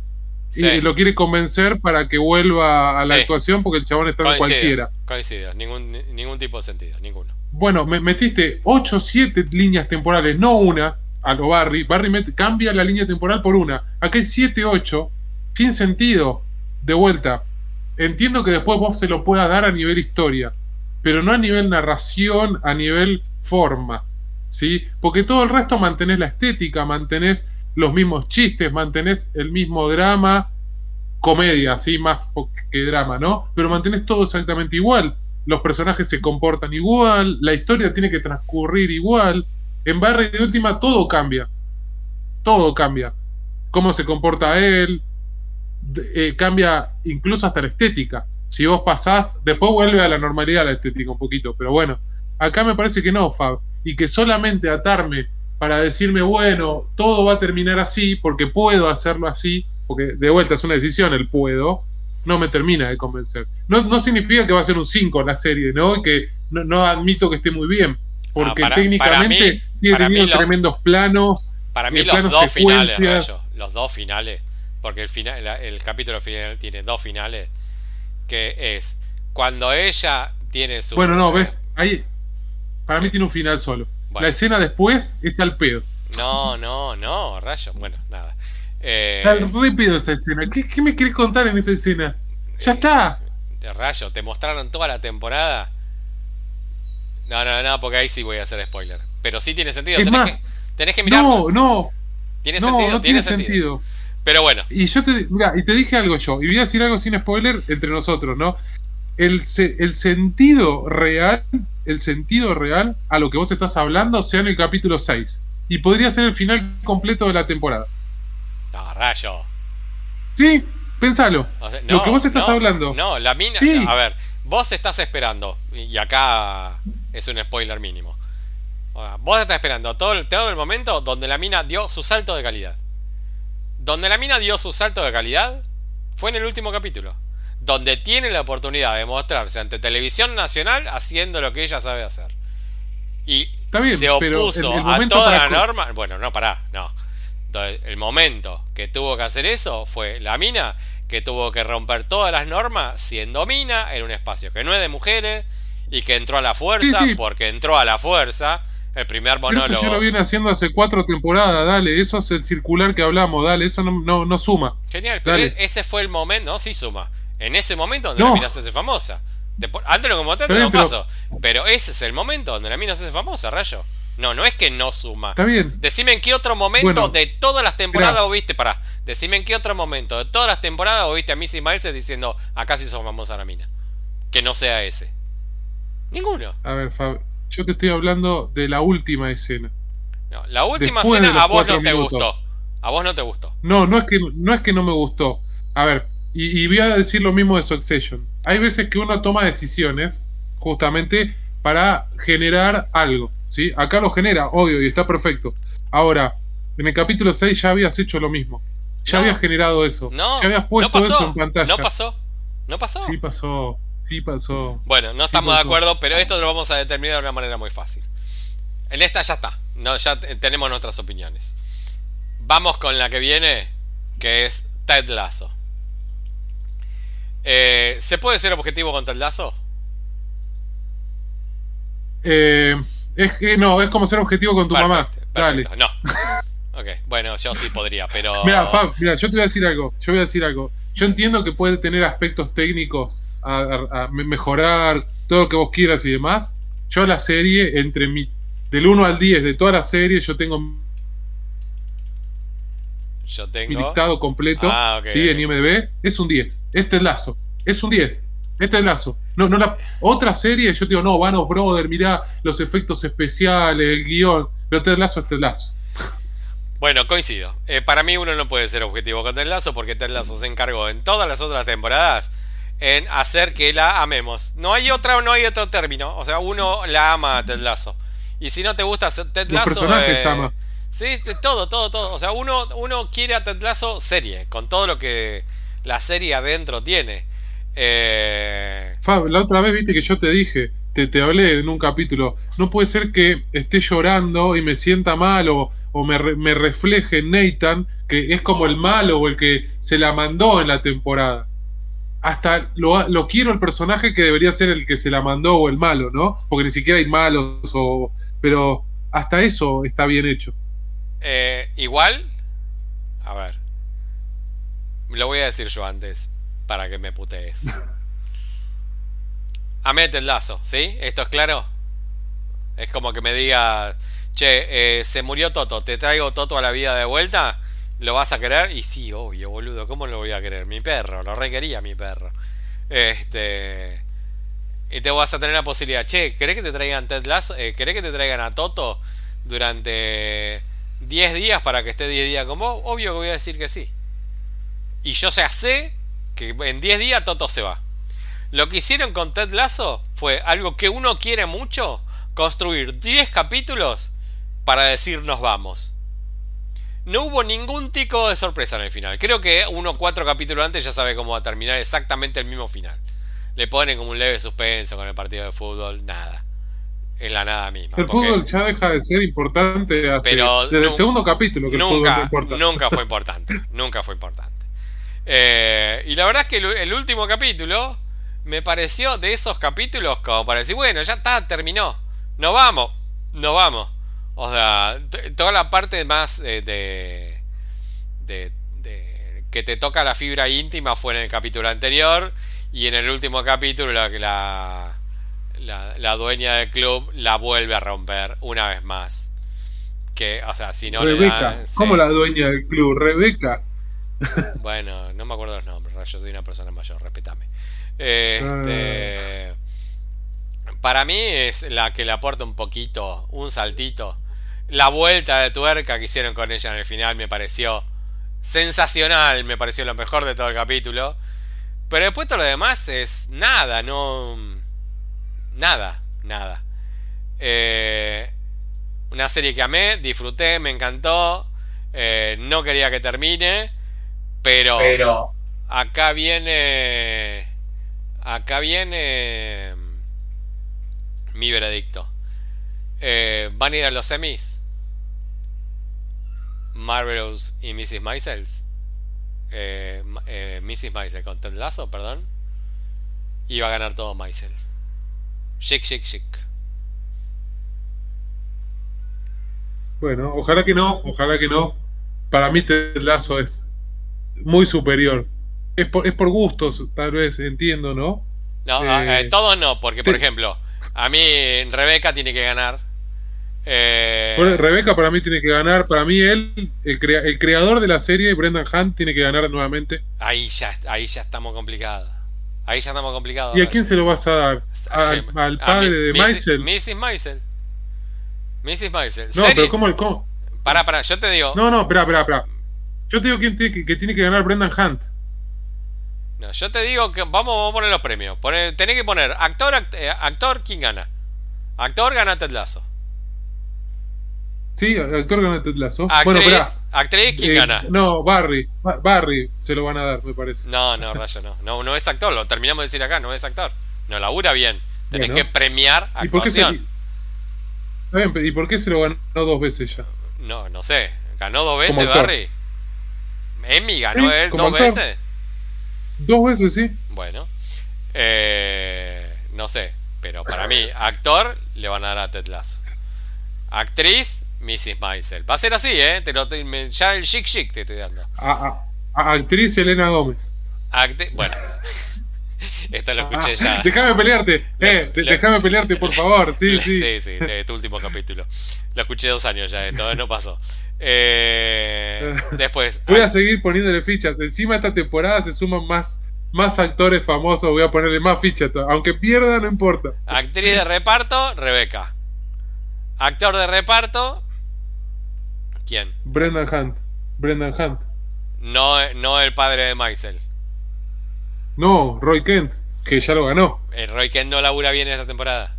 A: Y lo quiere convencer para que vuelva a la actuación porque el chabón está en cualquiera.
B: Coincido, ningún, ningún tipo de sentido, ninguno.
A: Bueno, me metiste 8 o 7 líneas temporales, no una, a lo Barry. Barry cambia la línea temporal por una. Acá hay 7, 8, sin sentido. De vuelta. Entiendo que después vos se lo puedas dar a nivel historia, pero no a nivel narración, a nivel forma. ¿Sí? Porque todo el resto mantenés la estética, mantenés los mismos chistes, mantenés el mismo drama, comedia, ¿sí? Más que drama, ¿no? Pero mantenés todo exactamente igual. Los personajes se comportan igual, la historia tiene que transcurrir igual. En Barry de última todo cambia. Todo cambia. Cómo se comporta él. Eh, cambia incluso hasta la estética. Si vos pasás, después vuelve a la normalidad la estética un poquito. Pero bueno, acá me parece que no, Fab. Y que solamente atarme para decirme, bueno, todo va a terminar así porque puedo hacerlo así, porque de vuelta es una decisión el puedo, no me termina de convencer. No, no significa que va a ser un 5 la serie, ¿no? Que no admito que esté muy bien, porque ah, técnicamente tiene tremendos planos.
B: Para mí, los dos finales, los dos finales, porque el, final, el, capítulo final tiene dos finales, que es cuando ella tiene su.
A: Bueno, no, ves, ahí. Para mí tiene un final solo. La escena después está al pedo.
B: No, no, no, rayo. Bueno, nada.
A: Eh, está rápido esa escena. ¿Qué, ¿Qué, me querés contar en esa escena? Ya está.
B: De rayo, te mostraron toda la temporada no, no, no, porque ahí sí voy a hacer spoiler. Pero sí tiene sentido. tenés, que, tenés que mirarlo.
A: No, no.
B: ¿Tiene sentido?
A: No tiene, sentido.
B: Pero bueno.
A: Y yo te, mira, y te dije algo yo, y voy a decir algo sin spoiler entre nosotros, ¿no? El, el sentido real, el sentido real a lo que vos estás hablando sea en el capítulo 6. Y podría ser el final completo de la temporada.
B: No, rayo.
A: Sí, pensalo. lo que vos estás hablando.
B: No, la mina. A ver, vos estás esperando. Y acá es un spoiler mínimo. Vos estás esperando todo el, todo el momento donde la mina dio su salto de calidad. Donde la mina dio su salto de calidad fue en el último capítulo. Donde tiene la oportunidad de mostrarse ante televisión nacional haciendo lo que ella sabe hacer. Y se opuso a toda la norma. Bueno, no, pará, no. El momento que tuvo que hacer eso fue la mina que tuvo que romper todas las normas siendo mina en un espacio que no es de mujeres, y que entró a la fuerza, porque entró a la fuerza. El primer monólogo.
A: Eso ya lo viene haciendo hace cuatro temporadas, dale. Eso es el circular que hablamos, dale. Eso no, no, suma.
B: Genial, pero ese fue el momento, no, sí suma. En ese momento donde la mina se hace famosa. antes lo como no pasó. Pero ese es el momento donde la mina se hace famosa, rayo. No, no es que no suma.
A: Está bien.
B: Decime en qué otro momento de todas las temporadas o viste, para decime en qué otro momento de todas las temporadas viste a Missy Miles diciendo, acá sí somos famosa la mina. Que no sea ese. Ninguno.
A: A ver, yo te estoy hablando de la última escena.
B: No, la última escena a vos no te gustó. A vos no te gustó.
A: No, no es que no, es que no me gustó. A ver, y, voy a decir lo mismo de Succession. Hay veces que uno toma decisiones justamente para generar algo. ¿Sí? Acá lo genera, obvio, y está perfecto. Ahora, en el capítulo 6 ya habías hecho lo mismo. Ya habías generado eso.
B: No,
A: ya habías puesto eso en pantalla.
B: No pasó. No pasó.
A: Sí pasó. Sí pasó.
B: Bueno, no estamos de acuerdo, pero esto lo vamos a determinar de una manera muy fácil. En esta ya está. No, ya tenemos nuestras opiniones. Vamos con la que viene, que es Ted Lasso. Eh, ¿Se puede ser objetivo con Ted Lasso?
A: Eh, es que no, es como ser objetivo con tu mamá. Dale.
B: No. Ok, bueno, yo sí podría, pero.
A: Mira, Fab, mira, yo te voy a decir algo. Yo voy a decir algo. Yo entiendo que puede tener aspectos técnicos a, mejorar, todo lo que vos quieras y demás. Yo la serie, entre mi. Del 1 al 10 de toda la serie, yo tengo
B: yo tengo.
A: Mi listado completo. Ah, sí, en IMDb. Es un 10. Este es Lazo. Es un 10. Este es Lazo. No, no la, otra serie, yo digo, no, Vanos Brother, mirá los efectos especiales, el guion. Pero Ted Lazo es Ted Lazo.
B: Bueno, coincido. Eh, para mí uno no puede ser objetivo con Ted Lazo porque Ted Lazo se encargó en todas las otras temporadas en hacer que la amemos. No hay otra no hay otro término. O sea, uno la ama a Ted Lazo. Y si no te gusta Ted Lazo... Los personajes eh, ama. Sí, todo, todo, todo. O sea, uno, uno quiere a Ted Lasso serie, con todo lo que la serie adentro tiene. Eh...
A: Fab, la otra vez viste que yo te dije, te, te hablé en un capítulo, no puede ser que esté llorando y me sienta mal o, me, me, refleje Nathan, que es como el malo o el que se la mandó en la temporada. Hasta lo, lo quiero el personaje que debería ser el que se la mandó o el malo, ¿no? Porque ni siquiera hay malos o... Pero hasta eso está bien hecho.
B: Eh, igual, a ver, lo voy a decir yo antes para que me putees. Amete el lazo, ¿sí? ¿Esto es claro? Es como que me diga, che, eh, se murió Toto, te traigo Toto a la vida de vuelta, ¿lo vas a querer? Y sí, obvio, boludo, ¿cómo lo voy a querer? Mi perro, lo requería mi perro. Este. Y te vas a tener la posibilidad, che, ¿querés que te traigan Ted Lasso? Eh, ¿Querés que te traigan a Toto durante 10 días para que esté 10 días con vos, obvio que voy a decir que sí. Y yo ya sé que en 10 días Toto se va. Lo que hicieron con Ted Lasso fue algo que uno quiere mucho, construir 10 capítulos para decir nos vamos. No hubo ningún tico de sorpresa en el final. Creo que uno cuatro capítulos antes ya sabe cómo va a terminar exactamente el mismo final. Le ponen como un leve suspenso con el partido de fútbol, nada en la nada misma.
A: El fútbol ya deja de ser importante desde el segundo capítulo que
B: nunca, Nunca fue importante, nunca fue importante. Eh, y la verdad es que el, último capítulo me pareció de esos capítulos como para decir, bueno, ya está, terminó, nos vamos, nos vamos. O sea, toda la parte más eh, de, de, de, que te toca la fibra íntima fue en el capítulo anterior y en el último capítulo la, la la, dueña del club la vuelve a romper una vez más. Que, o sea, si no
A: Rebeca, ¿cómo la dueña del club? Rebeca.
B: Bueno, no me acuerdo los nombres, yo soy una persona mayor, respetame. Este, Para mí es la que le aporta un poquito, un saltito. La vuelta de tuerca que hicieron con ella en el final me pareció sensacional, me pareció lo mejor de todo el capítulo. Pero después todo lo demás es nada, no nada, nada. Eh, una serie que amé, disfruté, me encantó. Eh, no quería que termine. Pero, pero, acá viene. Acá viene. Mm, mi veredicto. Eh, ¿Van a ir a los semis? Marvelous y Mrs. Maisels. Mrs. Maisel con Ted Lasso, perdón. Y va a ganar todo Maisel. Chic, chic, chic.
A: Bueno, ojalá que no, ojalá que no. Para mí Ted Lazo es muy superior. Es por, es por gustos, tal vez, entiendo, ¿no?
B: No, eh, eh todo no, porque por ejemplo, a mí Rebeca tiene que ganar.
A: Eh... Rebeca para mí tiene que ganar. Para mí él, el, el creador de la serie, Brendan Hunt, tiene que ganar nuevamente.
B: Ahí ya, ahí ya estamos complicados. Ahí ya estamos complicados.
A: ¿Y a quién se lo vas a dar? ¿Al, padre de Maisel?
B: Mrs. Maisel. Mrs. Maisel.
A: No, pero ¿cómo el cómo?
B: Pará, pará, yo te digo.
A: No, no, espera, espera, espera. Yo te digo quién tiene que, tiene que ganar Brendan Hunt.
B: No, yo te digo que vamos, a poner los premios. tenés que poner actor, eh, actor, ¿quién gana? Actor gana Ted Lasso.
A: Sí, actor gana Ted.
B: Actriz, actriz ¿quién eh, gana?
A: No, Barry. Barry se lo van a dar, me parece.
B: No, no, Rayo, no. No, no es actor, lo terminamos de decir acá, no es actor. No labura bien. Tenés que premiar actuación.
A: ¿Y por, qué se lo ganó dos veces ya?
B: No, no sé. ¿Ganó dos veces Barry? Emmy ganó él dos veces.
A: Dos veces, sí.
B: Bueno. Eh, no sé. Pero para mí, actor le van a dar a Ted Lasso. Actriz, Mrs. Maisel. Va a ser así, ¿eh? Te lo, ya el chic chic te estoy dando.
A: actriz Elena Gómez.
B: bueno. Esto lo escuché ya.
A: Déjame pelearte, eh, déjame pelearte, por favor. Sí, sí.
B: Sí, sí, de tu último capítulo. Lo escuché dos años ya, esto no pasó. Eh, después.
A: Voy a seguir poniéndole fichas. Encima esta temporada se suman más, más actores famosos. Voy a ponerle más fichas. Aunque pierda, no importa.
B: Actriz de reparto, Rebeca. Actor de reparto. ¿Quién?
A: Brendan Hunt. Brendan Hunt.
B: No, no el padre de Maisel.
A: No, Roy Kent, que ya lo ganó.
B: El eh, Roy Kent no labura bien esta temporada.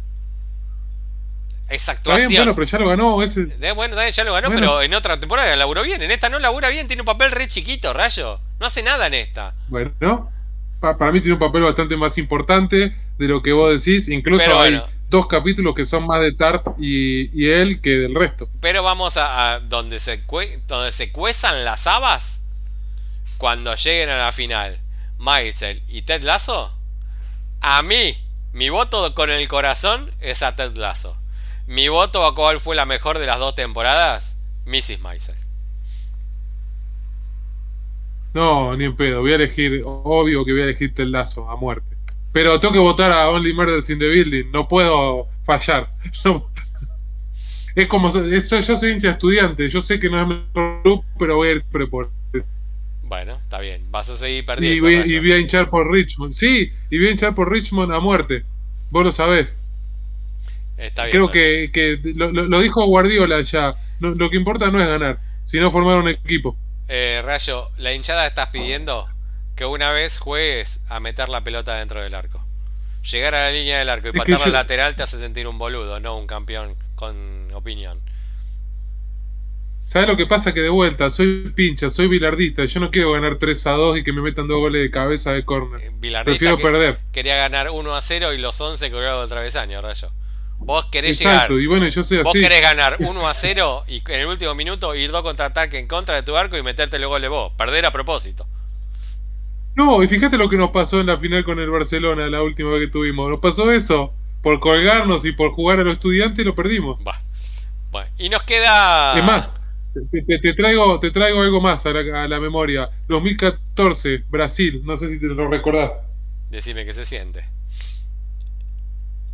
B: Esa actuación.
A: bueno, pero ya lo ganó. Ese...
B: bueno, ya lo ganó, pero en otra temporada laburó bien. En esta no labura bien, tiene un papel re chiquito, rayo. No hace nada en esta.
A: Bueno, para mí tiene un papel bastante más importante de lo que vos decís. Incluso hay dos capítulos que son más de Tart y, él que del resto.
B: Pero vamos a, donde, se donde se cuezan las habas cuando lleguen a la final. Maisel y Ted Lasso, a mí, mi voto con el corazón es a Ted Lasso. Mi voto a cuál fue la mejor de las dos temporadas, Mrs. Maisel.
A: No, ni en pedo. Voy a elegir, obvio que voy a elegir Ted Lasso a muerte. Pero tengo que votar a Only Murders in the Building. No puedo fallar. Es como, yo soy hincha estudiante. Yo sé que no es mejor club, pero voy a ir por
B: bueno, está bien. Vas a seguir perdiendo.
A: Y voy, a hinchar por Richmond. Sí, y voy a hinchar por Richmond a muerte. Vos lo sabés. Está bien. Creo que, lo, dijo Guardiola ya. lo que importa no es ganar, sino formar un equipo.
B: Eh, Rayo, la hinchada estás pidiendo que una vez juegues a meter la pelota dentro del arco. Llegar a la línea del arco y patar al lateral te hace sentir un boludo, no un campeón con opinión.
A: ¿Sabes lo que pasa? Que de vuelta, soy pincha, soy bilardista. Yo no quiero ganar 3 a 2 y que me metan dos goles de cabeza de córner. Eh, Prefiero perder.
B: Quería ganar 1 a 0 y los 11 cobrados del travesaño, Rayo. Vos querés llegar.
A: Y bueno, yo soy
B: Vos querés ganar 1 a 0 y en el último minuto ir dos contraataque en contra de tu arco y meterte los goles vos. Perder a propósito.
A: No, y fíjate lo que nos pasó en la final con el Barcelona, la última vez que tuvimos. Nos pasó eso. Por colgarnos y por jugar a los estudiantes lo perdimos.
B: Bueno, y nos queda.
A: Es más, te, traigo, te traigo algo más a la, memoria. 2014, Brasil, no sé si te lo recordás.
B: Decime qué se siente.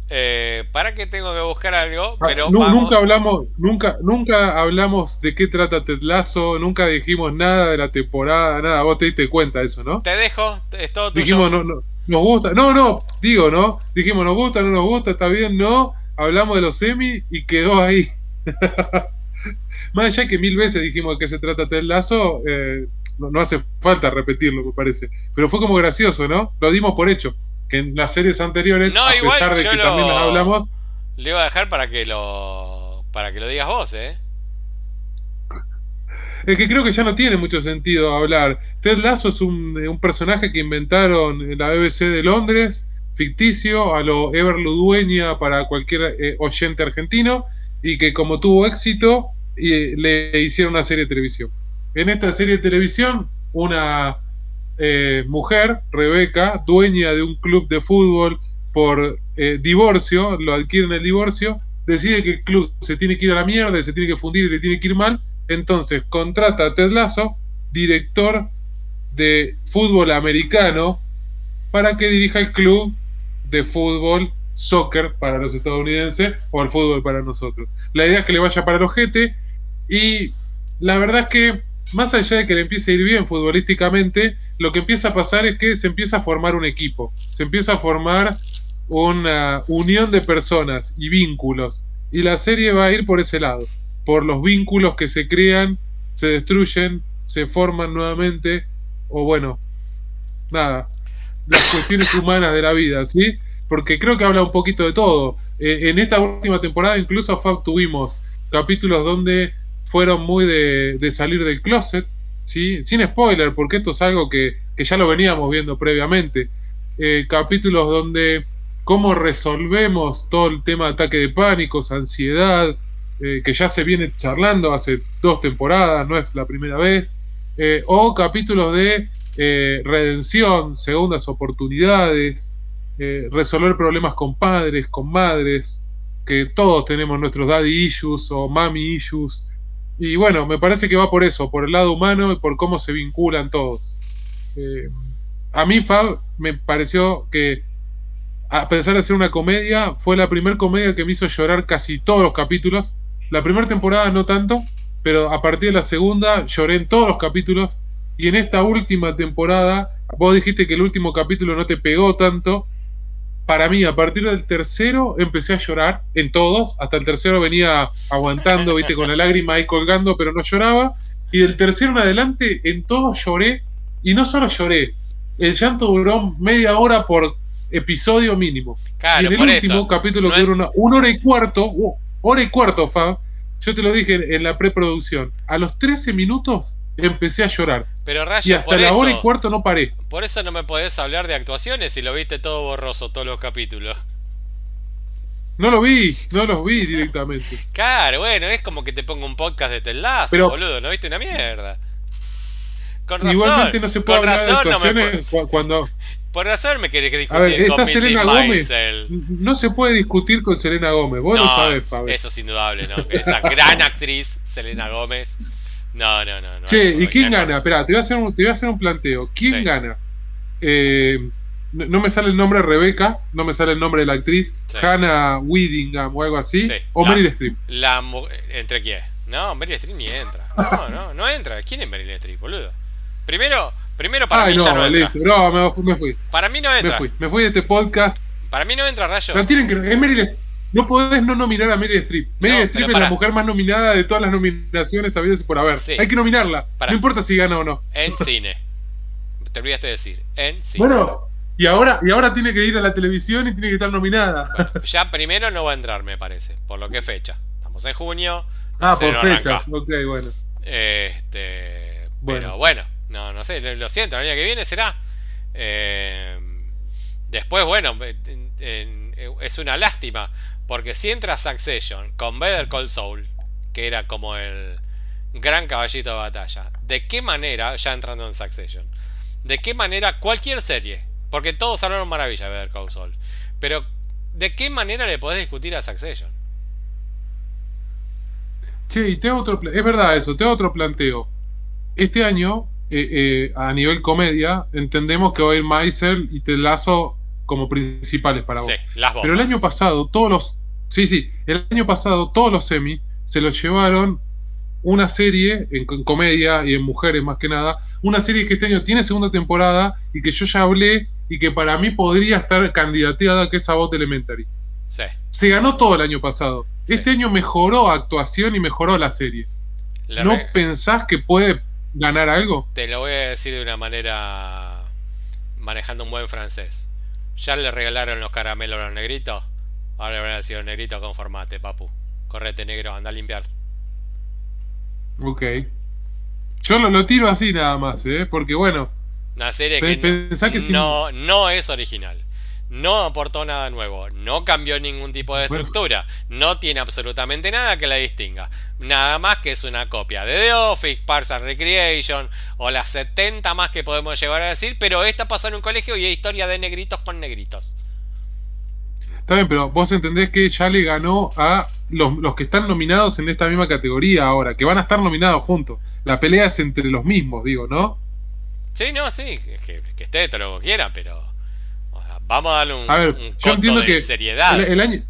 B: Eh, para que tengo que buscar algo, ah, pero
A: nunca hablamos, nunca, nunca hablamos de qué trata Ted Lasso, nunca dijimos nada de la temporada, nada. Vos te diste cuenta de eso, ¿no?
B: Te dejo, es todo tuyo.
A: Dijimos, no, no, nos gusta, no, no, digo, ¿no? Dijimos, nos gusta, no nos gusta, está bien, no. Hablamos de los semi y quedó ahí. Más allá que mil veces dijimos que se trata del lazo, eh, no, hace falta repetirlo, me parece. Pero fue como gracioso, ¿no? Lo dimos por hecho. Que en las series anteriores, a pesar de que también las hablamos.
B: Le iba a dejar para que lo. para que lo digas vos, ¿eh?
A: Es que creo que ya no tiene mucho sentido hablar. Ted Lasso es un, un personaje que inventaron en la BBC de Londres, ficticio, a lo Ever Dueña para cualquier eh, oyente argentino, y que como tuvo éxito, y le hicieron una serie de televisión. En esta serie de televisión, una eh, mujer, Rebeca, dueña de un club de fútbol por eh, divorcio, lo adquiere en el divorcio, decide que el club se tiene que ir a la mierda, se tiene que fundir y le tiene que ir mal, entonces contrata a Ted Lasso, director de fútbol americano, para que dirija el club de fútbol soccer para los estadounidenses o el fútbol para nosotros. La idea es que le vaya para el ojete y la verdad es que más allá de que le empiece a ir bien futbolísticamente, lo que empieza a pasar es que se empieza a formar un equipo, se empieza a formar una unión de personas y vínculos. Y la serie va a ir por ese lado, por los vínculos que se crean, se destruyen, se forman nuevamente, o bueno, nada, las cuestiones humanas de la vida, ¿sí? porque creo que habla un poquito de todo. Eh, en esta última temporada incluso tuvimos capítulos donde fueron muy de, salir del closet, ¿sí? sin spoiler, porque esto es algo que, ya lo veníamos viendo previamente. Eh, capítulos donde cómo resolvemos todo el tema de ataque de pánicos, ansiedad, eh, que ya se viene charlando hace dos temporadas, no es la primera vez. o capítulos de redención, segundas oportunidades, eh, resolver problemas con padres, con madres, que todos tenemos nuestros daddy issues o mami issues. Y bueno, me parece que va por eso, por el lado humano y por cómo se vinculan todos. Eh, a mí, Fab, me pareció que, a pesar de ser una comedia, fue la primera comedia que me hizo llorar casi todos los capítulos. La primera temporada no tanto, pero a partir de la segunda lloré en todos los capítulos. Y en esta última temporada, vos dijiste que el último capítulo no te pegó tanto. Para mí, a partir del tercero, empecé a llorar en todos. Hasta el tercero venía aguantando, viste, con la lágrima ahí colgando, pero no lloraba. Y del tercero en adelante, en todos lloré. Y no solo lloré, el llanto duró media hora por episodio mínimo. y en el último capítulo que duró una, hora y cuarto, uh, hora y cuarto, Fab, yo te lo dije en la preproducción, a los 13 minutos empecé a llorar.
B: Pero Rayo,
A: y hasta la hora y cuarto no paré.
B: Por eso no me podés hablar de actuaciones si lo viste todo borroso, todos los capítulos.
A: No lo vi, no los vi directamente.
B: Claro, bueno, es como que te pongo un podcast de telazo, Pero, boludo, no viste una mierda. Con razón, Igualmente no se puede con razón, no me...
A: cuando
B: por razón me querés que discutir con
A: Selena Gómez. No se puede discutir con Selena Gómez, vos lo sabés, Fabio.
B: Eso es indudable, ¿no? Esa gran actriz, Selena Gómez. No, no, no. no
A: che, ¿y quién gana? Espera, te voy a hacer un, te voy a hacer un planteo. ¿Quién gana? Eh, no, me sale el nombre de Rebeca, no me sale el nombre de la actriz, Hannah Weedingham o algo así, o Meryl Streep.
B: La, ¿Entre quién? No, Meryl Streep ni entra. No, no, no entra. ¿Quién es Meryl Streep, boludo? Primero, Primero para mí ya no entra.
A: No, me, fui.
B: Para mí no entra.
A: Me fui, me fui de este podcast.
B: Para mí no entra, Rayo.
A: No, tienen que, es Meryl, no podés no nominar a Meryl Streep. Meryl Streep es la mujer más nominada de todas las nominaciones habidas por haber. Hay que nominarla. No importa si gana o no.
B: En cine. Te olvidaste de decir. En cine.
A: Bueno, y ahora, y ahora tiene que ir a la televisión y tiene que estar nominada.
B: ya primero no va a entrar, me parece. Por lo que fecha. Estamos en junio.
A: Ah, por fechas. Ok, bueno.
B: Este. Pero bueno. No, no sé, lo siento, el año que viene será. Eh, después, bueno, es una lástima, porque si entra Succession con Better Call Saul, que era como el gran caballito de batalla, ¿de qué manera, ya entrando en Succession, de qué manera cualquier serie, porque todos hablaron maravilla de Better Call Saul, pero ¿de qué manera le podés discutir a Succession?
A: Che, y otro, es verdad eso, te otro planteo. Este año eh, eh, a nivel comedia, entendemos que va a ir Maisel y Telazo como principales para vos. Pero el año pasado, todos los. Sí, sí, el año pasado, todos los semi se los llevaron una serie en, comedia y en mujeres más que nada. Una serie que este año tiene segunda temporada y que yo ya hablé y que para mí podría estar candidateada, que es Abot Elementary. Se ganó todo el año pasado. Este año mejoró actuación y mejoró la serie. ¿No pensás que puede ganar algo?
B: Te lo voy a decir de una manera manejando un buen francés. ¿Ya le regalaron los caramelos a los negritos? Ahora le van a decir los negritos, conformate, papu. Correte negro, anda a limpiar.
A: Ok. Yo lo, tiro así nada más, ¿eh? Porque bueno.
B: Una serie que, no, no es original no aportó nada nuevo, no cambió ningún tipo de estructura, no tiene absolutamente nada que la distinga. Nada más que es una copia de The Office, Parks and Recreation o las 70 más que podemos llegar a decir, pero esta pasa en un colegio y hay historia de negritos con negritos.
A: Está bien, pero vos entendés que ya le ganó a los, que están nominados en esta misma categoría ahora, que van a estar nominados juntos. La pelea es entre los mismos, digo, ¿no?
B: Sí, no, sí, que, que esté todo lo que quiera, pero Vamos a darle un,
A: a ver, yo entiendo
B: de
A: que
B: seriedad.
A: El, año...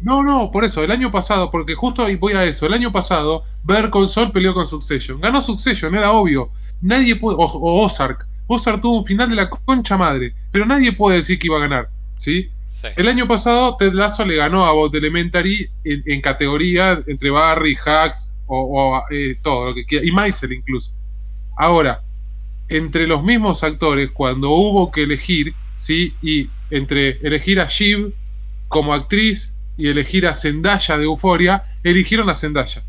A: No, no, por eso, el año pasado, porque justo ahí voy a eso, el año pasado, Ver Sol peleó con Succession. Ganó Succession, era obvio. Nadie puede. O, Ozark. Ozark tuvo un final de la concha madre, pero nadie puede decir que iba a ganar, ¿sí? El año pasado, Ted Lasso le ganó a Bot Elementary en, categoría entre Barry, Hacks o, eh, todo lo que quiera, y Maisel incluso. Ahora, entre los mismos actores, cuando hubo que elegir, ¿sí? Y entre elegir a Shiv como actriz y elegir a Zendaya de Euforia, eligieron a Zendaya.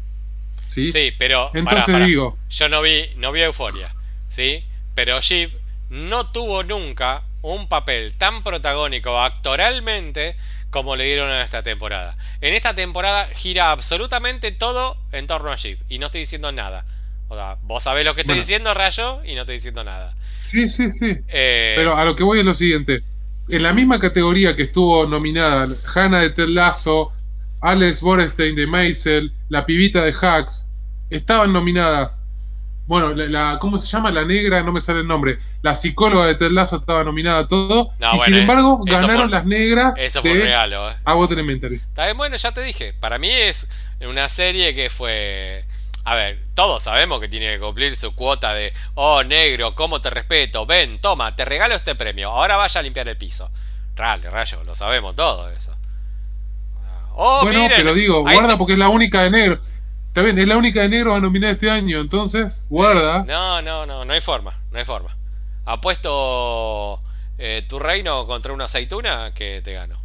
A: Sí,
B: sí pero
A: entonces digo,
B: yo no vi no vi Euforia, ¿sí? Pero Shiv no tuvo nunca un papel tan protagónico actoralmente como le dieron en esta temporada. En esta temporada gira absolutamente todo en torno a Shiv y no estoy diciendo nada. O sea, vos sabés lo que estoy diciendo, Rayo, y no estoy diciendo nada.
A: Sí, sí, sí. Eh, Pero a lo que voy es lo siguiente. En la misma categoría que estuvo nominada Hannah de Ted Lasso, Alex Borstein de Maisel, la pibita de Hacks, estaban nominadas. Bueno, la, ¿cómo se llama? La negra, no me sale el nombre. La psicóloga de Ted Lasso estaba nominada todo. y sin embargo, ganaron las negras.
B: Eso fue regalo.
A: ¿eh? A Elementary.
B: Está bien, bueno, ya te dije. Para mí es una serie que fue. A ver, todos sabemos que tiene que cumplir su cuota de, oh negro, cómo te respeto, ven, toma, te regalo este premio, ahora vaya a limpiar el piso. Rale, rayo, lo sabemos todo eso.
A: Oh, bueno, miren, pero digo, guarda porque es la única de negro. Está bien, es la única de negro a nominar este año, entonces, guarda.
B: No, no, no, no hay forma, no hay forma. Apuesto eh, tu reino contra una aceituna que te gano.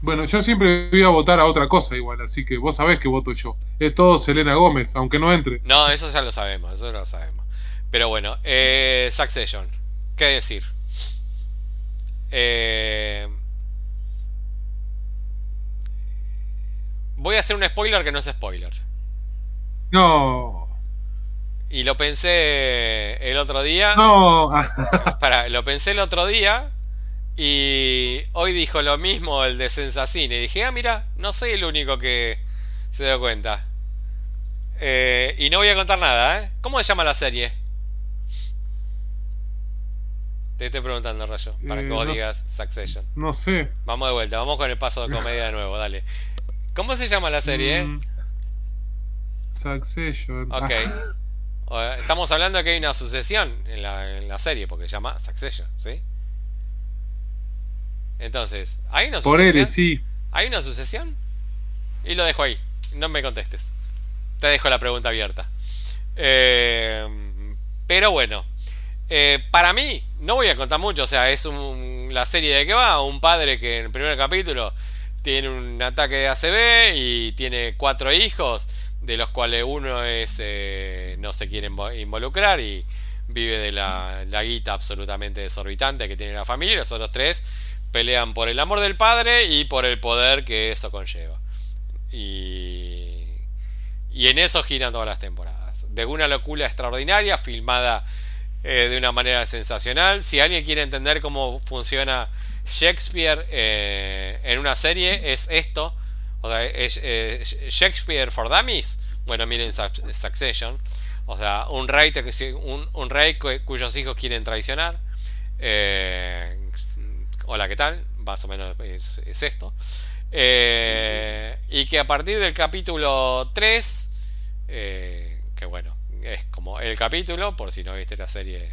A: Bueno, yo siempre voy a votar a otra cosa igual, así que vos sabés que voto yo. Es todo Selena Gómez, aunque no entre.
B: No, eso ya lo sabemos, eso ya lo sabemos. Pero bueno, eh, Succession. ¿Qué decir? Eh, voy a hacer un spoiler que no es spoiler.
A: No.
B: Y lo pensé el otro día.
A: No.
B: para, lo pensé el otro día y hoy dijo lo mismo el de Sensacine. Y dije, ah, mira, no soy el único que se dio cuenta. Eh, y no voy a contar nada, ¿eh? ¿Cómo se llama la serie? Te estoy preguntando, Rayo, para que vos eh, digas Succession.
A: No sé.
B: Vamos de vuelta, vamos con el paso de comedia de nuevo, dale. ¿Cómo se llama la serie? Mm,
A: Succession.
B: Ok. Estamos hablando de que hay una sucesión en la, en la serie, porque se llama Succession, ¿sí? Entonces, ¿hay una sucesión? Por él,
A: sí.
B: ¿Hay una sucesión? Y lo dejo ahí. No me contestes. Te dejo la pregunta abierta. Eh, pero bueno. Eh, para mí, no voy a contar mucho. O sea, es la serie de que va. Un padre que en el primer capítulo tiene un ataque de ACB y tiene cuatro hijos. De los cuales uno es eh, no se quiere involucrar y vive de la, la guita absolutamente desorbitante que tiene la familia. Los otros tres pelean por el amor del padre y por el poder que eso conlleva. Y, y en eso giran todas las temporadas. De una locura extraordinaria, filmada eh, de una manera sensacional. Si alguien quiere entender cómo funciona Shakespeare eh, en una serie, es esto. O sea, eh, Shakespeare for Dummies. Bueno, miren Succession. O sea, un rey, un, un rey cuyos hijos quieren traicionar. Hola, ¿qué tal? Más o menos es, esto. Eh, y que a partir del capítulo 3, eh, que bueno, es como el capítulo, por si no viste la serie,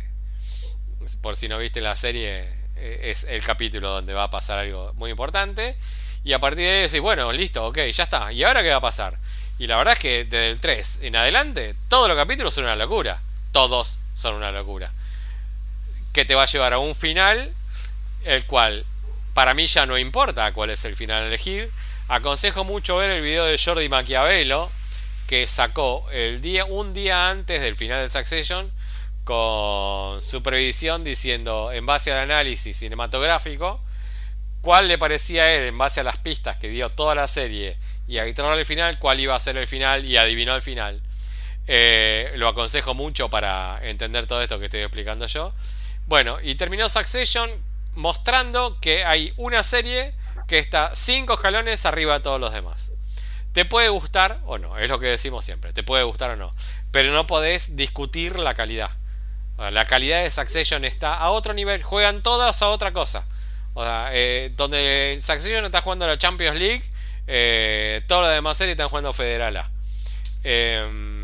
B: por si no viste la serie, eh, es el capítulo donde va a pasar algo muy importante. Y a partir de ahí decís, bueno, listo, ok, ya está. ¿Y ahora qué va a pasar? Y la verdad es que desde el 3 en adelante, todos los capítulos son una locura. Todos son una locura. Que te va a llevar a un final el cual para mí ya no importa cuál es el final a elegir. Aconsejo mucho ver el video de Jordi Maquiavelo que sacó el día, un día antes del final de Succession con su previsión diciendo en base al análisis cinematográfico cuál le parecía a él en base a las pistas que dio toda la serie y a el final cuál iba a ser el final y adivinó el final. Eh, lo aconsejo mucho para entender todo esto que estoy explicando yo. Bueno, y terminó Succession mostrando que hay una serie que está cinco escalones arriba de todos los demás. Te puede gustar o no, es lo que decimos siempre, te puede gustar o no, pero no podés discutir la calidad. La calidad de Succession está a otro nivel, juegan todas a otra cosa. O sea, eh, donde Succession está jugando la Champions League, eh, todas las demás series están jugando Federala. Eh,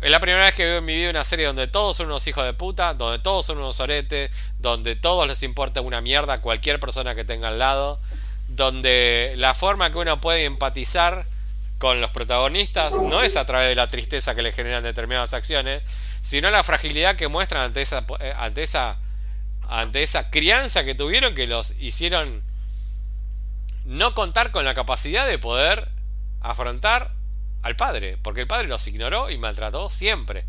B: es la primera vez que veo en mi vida una serie donde todos son unos hijos de puta, donde todos son unos oretes, donde todos les importa una mierda cualquier persona que tenga al lado, donde la forma que uno puede empatizar con los protagonistas no es a través de la tristeza que le generan determinadas acciones, sino la fragilidad que muestran ante esa, ante esa, ante esa crianza que tuvieron que los hicieron no contar con la capacidad de poder afrontar al padre, porque el padre los ignoró y maltrató siempre.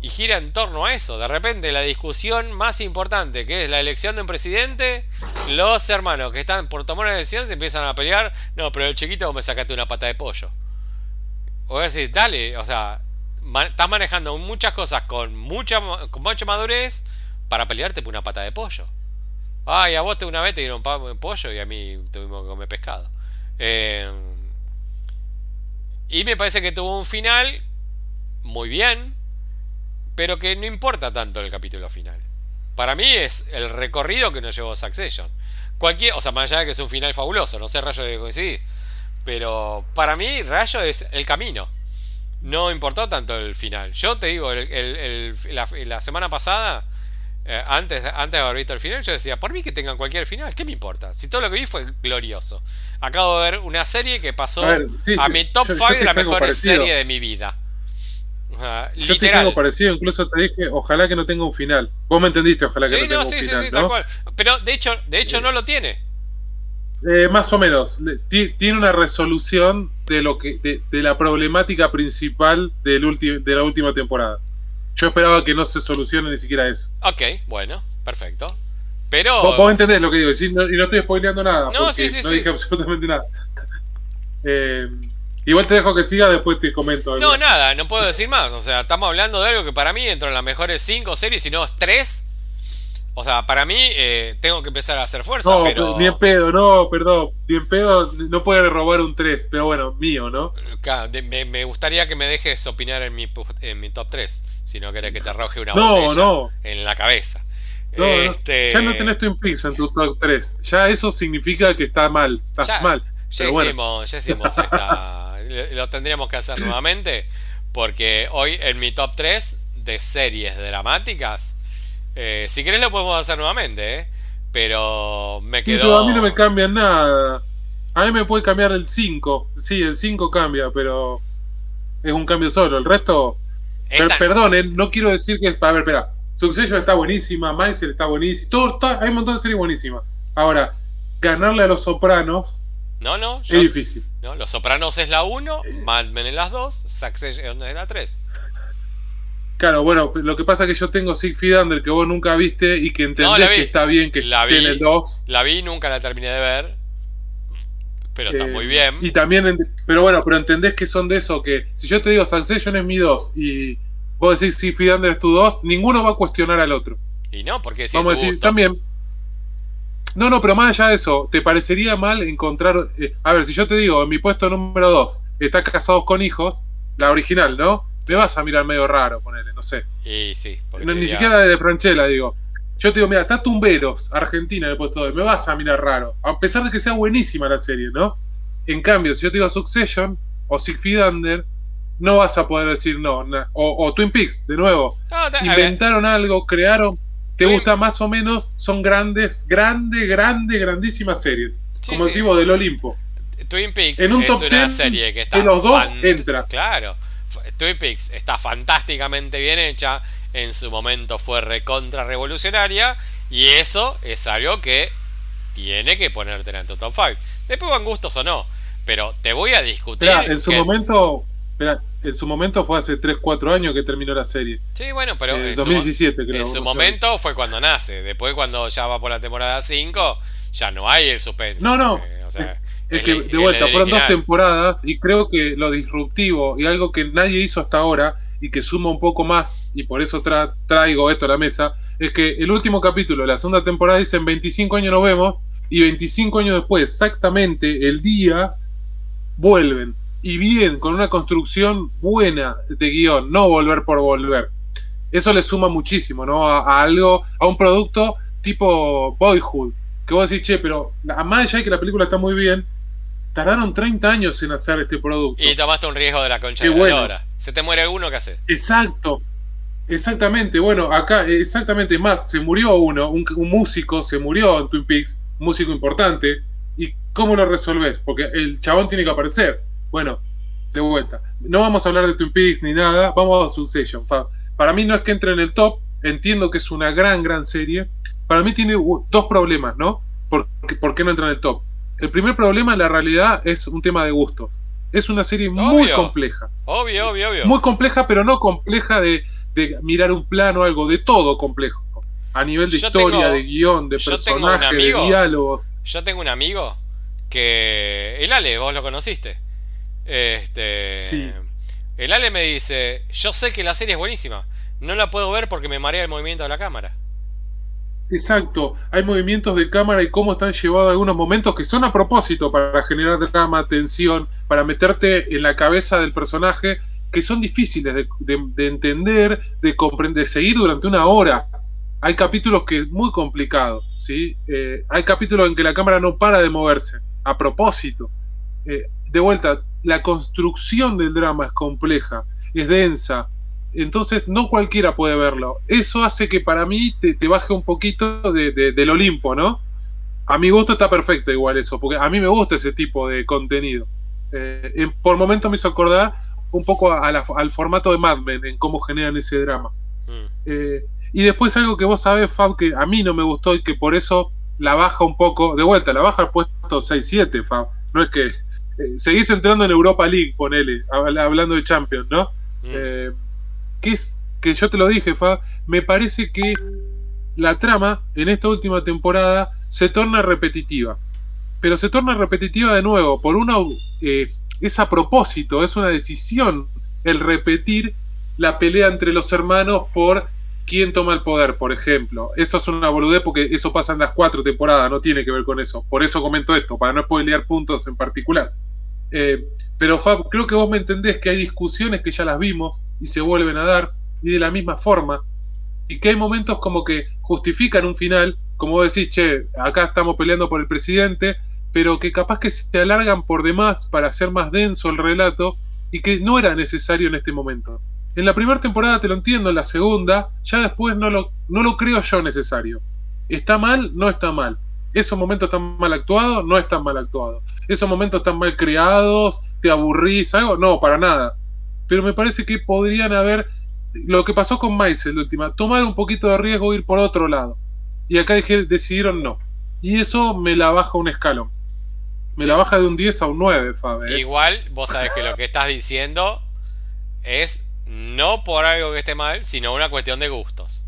B: Y gira en torno a eso. De repente la discusión más importante, que es la elección de un presidente, los hermanos que están por tomar una decisión se empiezan a pelear. No, pero el chiquito me sacaste una pata de pollo. O decir, dale, o sea, estás manejando muchas cosas con mucha, con mucha madurez para pelearte por una pata de pollo. Ay, a vos te una vez te dieron pollo y a mí tuvimos que comer pescado. Eh, y me parece que tuvo un final muy bien, pero que no importa tanto el capítulo final. Para mí es el recorrido que nos llevó Succession. Cualquier, o sea, más allá de que es un final fabuloso, no sé Rayo de coincidir. Pero para mí Rayo es el camino. No importó tanto el final. Yo te digo, la, semana pasada, eh, antes, antes de haber visto el final, yo decía, por mí que tengan cualquier final, ¿qué me importa? Si todo lo que vi fue glorioso. Acabo de ver una serie que pasó a, mi top 5 de la mejor serie de mi vida.
A: Yo te tengo parecido, incluso te dije, ojalá que no tenga un final. Vos me entendiste, ojalá que no, tenga un final. Sí, sí, sí, tal cual.
B: Pero de hecho, de hecho no lo tiene.
A: Eh, más o menos. Tiene una resolución de lo que de, la problemática principal del de la última temporada. Yo esperaba que no se solucione ni siquiera eso.
B: Ok, bueno, perfecto. Pero.
A: Vos, entendés lo que digo, y no, estoy spoileando nada. No, sí, sí, no dije absolutamente nada. Eh, Igual te dejo que siga, después te comento.
B: No, nada, no puedo decir más. O sea, estamos hablando de algo que para mí, dentro de las mejores 5 series, si no 3. O sea, para mí, eh, tengo que empezar a hacer fuerza. No, pero...
A: ni en pedo, no, perdón. Ni en pedo, no puede robar un 3, pero bueno, mío, ¿no?
B: me, gustaría que me dejes opinar en mi, en mi top 3. Si no querés que te arroje una
A: no,
B: botella
A: no.
B: en la cabeza.
A: No, este... Ya no tenés Twin Peaks en tu top 3. Ya eso significa que está mal. Estás mal.
B: Ya hicimos, ya hicimos esta lo tendríamos que hacer nuevamente. Porque hoy en mi top 3 de series dramáticas, eh, si querés lo podemos hacer nuevamente, ¿eh? Pero me quedó...
A: a mí no me cambia nada. A mí me puede cambiar el 5. Sí, el 5 cambia, pero es un cambio solo. El resto... perdón, eh, no quiero decir que es... A ver, espera. Succession está buenísima, Mindset está buenísima. Todo, hay un montón de series buenísimas. Ahora, ganarle a los sopranos
B: no, no.
A: es difícil.
B: No, Los Sopranos es la 1, Mad Men es las 2, Succession es la 3.
A: Claro, bueno, lo que pasa es que yo tengo Siegfried Under que vos nunca viste y que entendés que está bien que la tiene dos.
B: La vi, nunca la terminé de ver. Pero está muy bien.
A: Y también, pero bueno, pero entendés que son de eso que si yo te digo Succession es mi 2 y vos decís Siegfried Under es tu 2, ninguno va a cuestionar al otro.
B: Y no, porque si
A: Vamos a decir, también no, no, pero más allá de eso, ¿te parecería mal encontrar... Eh, a ver, si yo te digo, en mi puesto número 2, está casados con hijos, la original, ¿no? Me vas a mirar medio raro, ponele, no sé.
B: Y sí,
A: Ni siquiera de Franchella, digo. Yo te digo, mira, está Tumberos, Argentina en el puesto 2, me vas a mirar raro. A pesar de que sea buenísima la serie, ¿no? En cambio, si yo te digo Succession o Siegfried Under, no vas a poder decir no. O, Twin Peaks, de nuevo. Inventaron algo, crearon te gusta más o menos, son grandes, grandes, grandes, grandísimas series. como decimos del Olimpo.
B: Twin Peaks es una serie que está.
A: los dos entra.
B: Claro. Twin Peaks está fantásticamente bien hecha. En su momento fue recontra revolucionaria. Y eso es algo que tiene que ponerte en tu top 5. Después van gustos o no. Pero te voy a discutir.
A: en su momento. en su momento fue hace 3, 4 años que terminó la serie.
B: Sí, bueno, pero
A: eh, en 2017 su,
B: En su momento fue cuando nace. Después cuando ya va por la temporada 5, ya no hay el suspense.
A: No, no. Es que de vuelta, fueron dos temporadas y creo que lo disruptivo y algo que nadie hizo hasta ahora y que suma un poco más, y por eso traigo esto a la mesa, es que el último capítulo de la segunda temporada dice en 25 años nos vemos y 25 años después, exactamente el día, vuelven y bien, con una construcción buena de guion, no volver por volver. Eso le suma muchísimo, ¿no? A, algo, a un producto tipo Boyhood, que vos decís, che, pero a más allá de que la película está muy bien, tardaron 30 años en hacer este producto.
B: Y tomaste un riesgo de la concha de la hora. Se te muere uno, ¿qué haces?
A: Exacto. Exactamente, bueno, acá, exactamente más, se murió uno, un, un músico se murió en Twin Peaks, un músico importante, ¿y cómo lo resolves? Porque el chabón tiene que aparecer bueno, de vuelta. No vamos a hablar de Twin Peaks ni nada, vamos a Succession. Para mí no es que entre en el top, entiendo que es una gran, gran serie. Para mí tiene dos problemas, ¿no? ¿Por, por qué no entra en el top? El primer problema en la realidad es un tema de gustos. Es una serie muy compleja.
B: Obvio, obvio, obvio.
A: Muy compleja, pero no compleja de, mirar un plano, algo, de todo complejo. A nivel de historia, de guion, de personajes, de diálogos.
B: Yo tengo un amigo que. El Ale, vos lo conociste. Este. El Ale me dice: Yo sé que la serie es buenísima. No la puedo ver porque me marea el movimiento de la cámara.
A: Exacto, hay movimientos de cámara y cómo están llevados algunos momentos que son a propósito para generar drama, tensión, para meterte en la cabeza del personaje, que son difíciles de, entender, de comprender, de seguir durante una hora. Hay capítulos que es muy complicado, ¿sí? Eh, hay capítulos en que la cámara no para de moverse, a propósito. Eh, de vuelta, la construcción del drama es compleja, es densa, entonces no cualquiera puede verlo. Eso hace que para mí te, baje un poquito del Olimpo, ¿no? A mi gusto está perfecto igual eso, porque a mí me gusta ese tipo de contenido. Eh, por momentos me hizo acordar un poco al formato de Mad Men, en cómo generan ese drama. Mm. Eh, y después algo que vos sabés, Fab, que a mí no me gustó y que por eso la baja un poco, de vuelta, la baja al puesto 6-7, Fab. No es que eh, seguís entrando en Europa League, ponele, hablando de Champions, ¿no? Mm que es, que yo te lo dije, Fa, me parece que la trama en esta última temporada se torna repetitiva. Pero se torna repetitiva de nuevo, por una... Eh, es a propósito, es una decisión el repetir la pelea entre los hermanos por quién toma el poder, por ejemplo. Eso es una boludez porque eso pasa en las cuatro temporadas, no tiene que ver con eso. Por eso comento esto, para no spoilear puntos en particular. Eh, pero Fab, creo que vos me entendés que hay discusiones que ya las vimos y se vuelven a dar y de la misma forma. Y que hay momentos como que justifican un final, como vos decís, che, acá estamos peleando por el presidente, pero que capaz que se alargan por demás para hacer más denso el relato y que no era necesario en este momento. En la primera temporada te lo entiendo, en la segunda, ya después no lo, no lo creo yo necesario. ¿Está mal? No está mal. ¿Esos momentos están mal actuados? No están mal actuados. ¿Esos momentos están mal creados? ¿Te aburrís? ¿Algo? No, para nada. Pero me parece que podrían haber. Lo que pasó con Maisel, la última, tomar un poquito de riesgo e ir por otro lado. Y acá decidieron no. Y eso me la baja un escalón. Me la baja de un 10 a un 9, Fabe.
B: ¿eh? Igual, vos sabés que lo que estás diciendo es no por algo que esté mal, sino una cuestión de gustos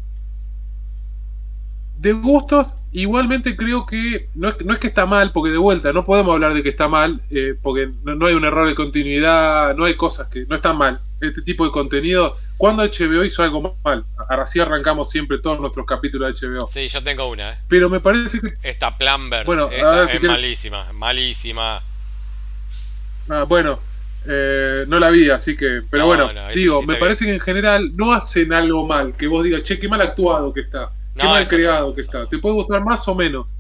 A: de gustos, igualmente creo que no es, no es, que está mal, porque de vuelta no podemos hablar de que está mal, eh, porque no, hay un error de continuidad, no hay cosas que no están mal. Este tipo de contenido, cuando HBO hizo algo mal, así arrancamos siempre todos nuestros capítulos de HBO.
B: Sí, yo tengo una. ¿eh?
A: Pero me parece que.
B: Esta Planverse bueno, es malísima, malísima.
A: Ah, bueno, eh, no la vi, así que. Pero bueno, digo, me parece que en general no hacen algo mal, que vos digas, che, qué mal actuado que está Qué mal creado que está. Te puede gustar más o menos.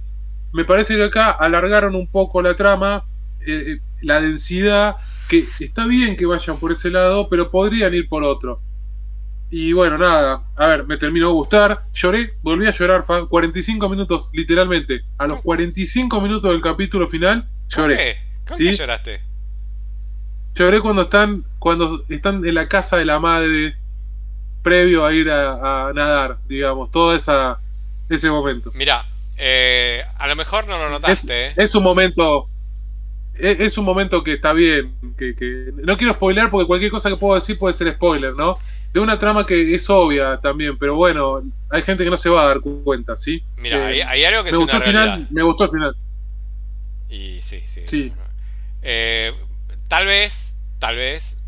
A: Me parece que acá alargaron un poco la trama, eh, eh, la densidad, que está bien que vayan por ese lado, pero podrían ir por otro. Y bueno, nada, a ver, me terminó de gustar, lloré, volví a llorar, 45 minutos, literalmente. A los 45 minutos del capítulo final, lloré.
B: qué? ¿Con qué lloraste?
A: Lloré cuando están, cuando están en la casa de la madre previo a ir a, nadar, digamos, todo esa, ese momento.
B: Mira, eh, a lo mejor no lo notaste.
A: Es, ¿eh? un momento. Es, un momento que está bien. Que, no quiero spoiler porque cualquier cosa que puedo decir puede ser spoiler, ¿no? De una trama que es obvia también, pero bueno, hay gente que no se va a dar cuenta, ¿sí?
B: Mira, eh, hay, algo que es
A: una
B: realidad.
A: me gustó el final.
B: Y sí, sí. tal vez, tal vez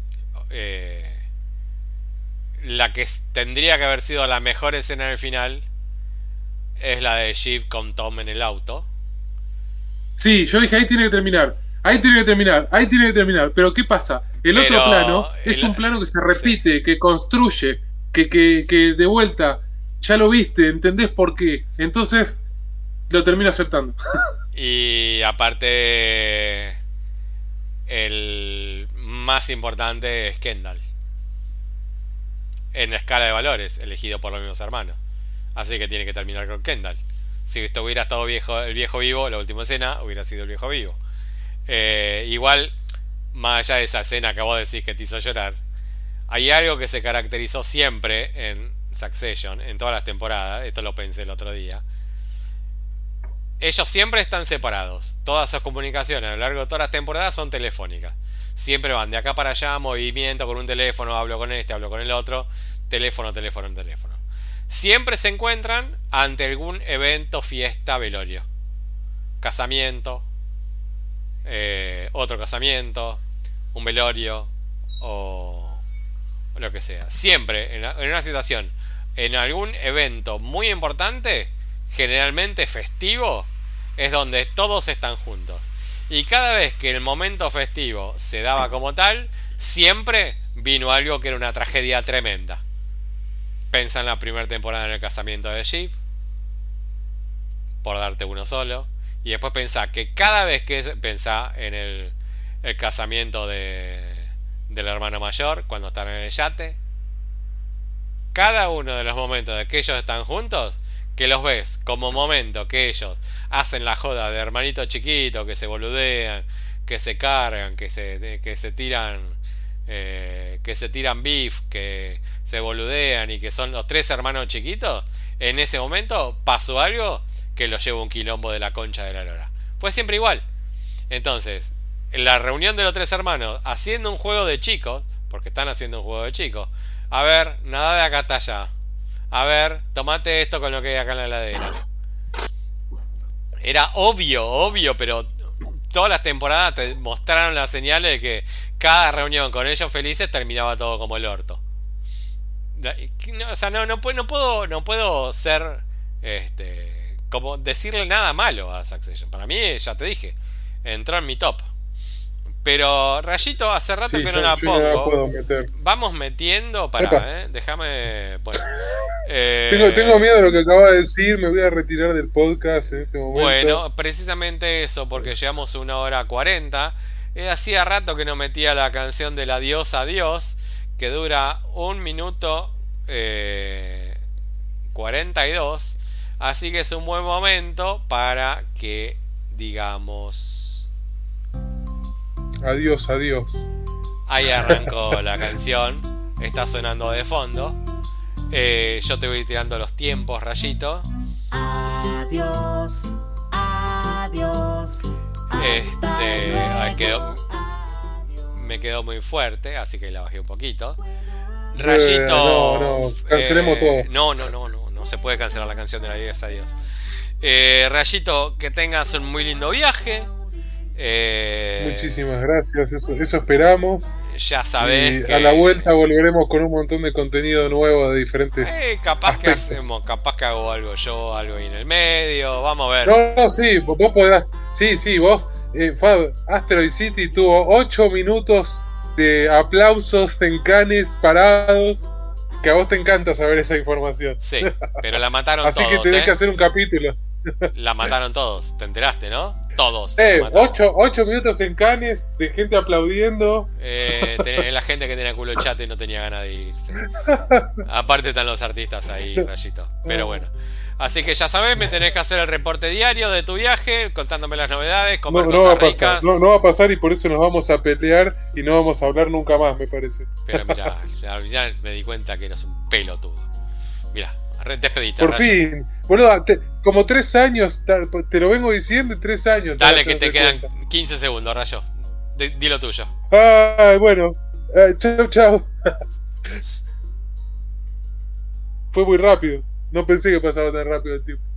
B: la que tendría que haber sido la mejor escena del final es la de Shiv con Tom en el auto.
A: Sí, yo dije, ahí tiene que terminar. Ahí tiene que terminar, ahí tiene que terminar. Pero ¿qué pasa? El otro plano es un plano que se repite, que construye, que, que, que, de vuelta ya lo viste, entendés por qué. Entonces lo termino aceptando.
B: y aparte, el más importante es Kendall en la escala de valores, elegido por los mismos hermanos. Así que tiene que terminar con Kendall. Si esto hubiera estado viejo, el viejo vivo, la última escena hubiera sido el viejo vivo. Eh, igual, más allá de esa escena que vos decís que te hizo llorar, hay algo que se caracterizó siempre en Succession, en todas las temporadas, esto lo pensé el otro día. Ellos siempre están separados. Todas sus comunicaciones a lo largo de todas las temporadas son telefónicas. Siempre van de acá para allá, movimiento con un teléfono, hablo con este, hablo con el otro, teléfono, teléfono, teléfono. Siempre se encuentran ante algún evento, fiesta, velorio. Casamiento, eh, otro casamiento, un velorio o, lo que sea. Siempre en, una situación, en algún evento muy importante, generalmente festivo, es donde todos están juntos. Y cada vez que el momento festivo se daba como tal, siempre vino algo que era una tragedia tremenda. Pensa en la primera temporada en el casamiento de Shiv, por darte uno solo. Y después pensá que cada vez que pensá en el, el casamiento de, del hermano mayor, cuando están en el yate. Cada uno de los momentos de que ellos están juntos, que los ves como momento que ellos hacen la joda de hermanito chiquito, que se boludean, que se cargan, que se, que se tiran, eh, que se tiran beef, que se boludean y que son los tres hermanos chiquitos, en ese momento pasó algo que los lleva un quilombo de la concha de la lora. Fue siempre igual. Entonces, en la reunión de los tres hermanos, haciendo un juego de chicos, porque están haciendo un juego de chicos, a ver, nada de acá hasta allá a ver, tomate esto con lo que hay acá en la heladera. Era obvio, obvio, pero todas las temporadas te mostraron las señales de que cada reunión con ellos felices terminaba todo como el orto. o sea, no, no, no, puedo, no puedo ser, este, como decirle nada malo a Succession. Para mí, ya te dije, entró en mi top. Pero Rayito, hace rato que no la pongo. Vamos metiendo. para, ¿eh? Déjame. Bueno.
A: Eh, tengo, miedo de lo que acaba de decir. Me voy a retirar del podcast en este momento.
B: Bueno, precisamente eso, porque llegamos a una hora cuarenta. Eh, hacía rato que no metía la canción del adiós, adiós, que dura un minuto eh, 42. Así que es un buen momento para que digamos
A: Adiós, adiós.
B: Ahí arrancó la canción. Está sonando de fondo. Eh, yo te voy tirando los tiempos, rayito. Adiós, adiós. Este, quedó, me quedó muy fuerte, así que la bajé un poquito. Rayito.
A: no, no, cancelemos
B: eh, todo. No, no, no, no, no se puede cancelar la canción de la 10 adiós. Eh, Rayito, que tengas un muy lindo viaje.
A: Eh, Muchísimas gracias, eso, eso esperamos.
B: Ya sabes.
A: que... A la vuelta volveremos con un montón de contenido nuevo de diferentes.
B: Eh, capaz que hacemos, capaz que hago algo yo, algo ahí en el medio, vamos a ver.
A: No, no, sí, vos podrás. Sí, sí, vos. Eh, Fab, Asteroid City tuvo 8 minutos de aplausos en canes parados. Que a vos te encanta saber esa información.
B: Sí, pero la mataron
A: Así
B: todos.
A: Así que tenés que hacer un capítulo.
B: La mataron todos, te enteraste, ¿no? Todos.
A: Eh, ocho, minutos en Canes de gente aplaudiendo.
B: Eh, la gente que tenía culo chat y no tenía ganas de irse. Aparte están los artistas ahí, rayito. Pero bueno. Así que ya sabes, me tenés que hacer el reporte diario de tu viaje, contándome las novedades, comer no, cosas ricas.
A: No, no, va a pasar y por eso nos vamos a pelear y no vamos a hablar nunca más, me parece.
B: Pero mira, ya, ya me di cuenta que eres un pelotudo. Mira,
A: Por fin. Boludo, como tres años, te lo vengo diciendo en tres años.
B: Dale, que te quedan 15 segundos, Rayo. Dilo tuyo.
A: Ay, bueno. chao, chao. Fue muy rápido. No pensé que pasaba tan rápido el tiempo.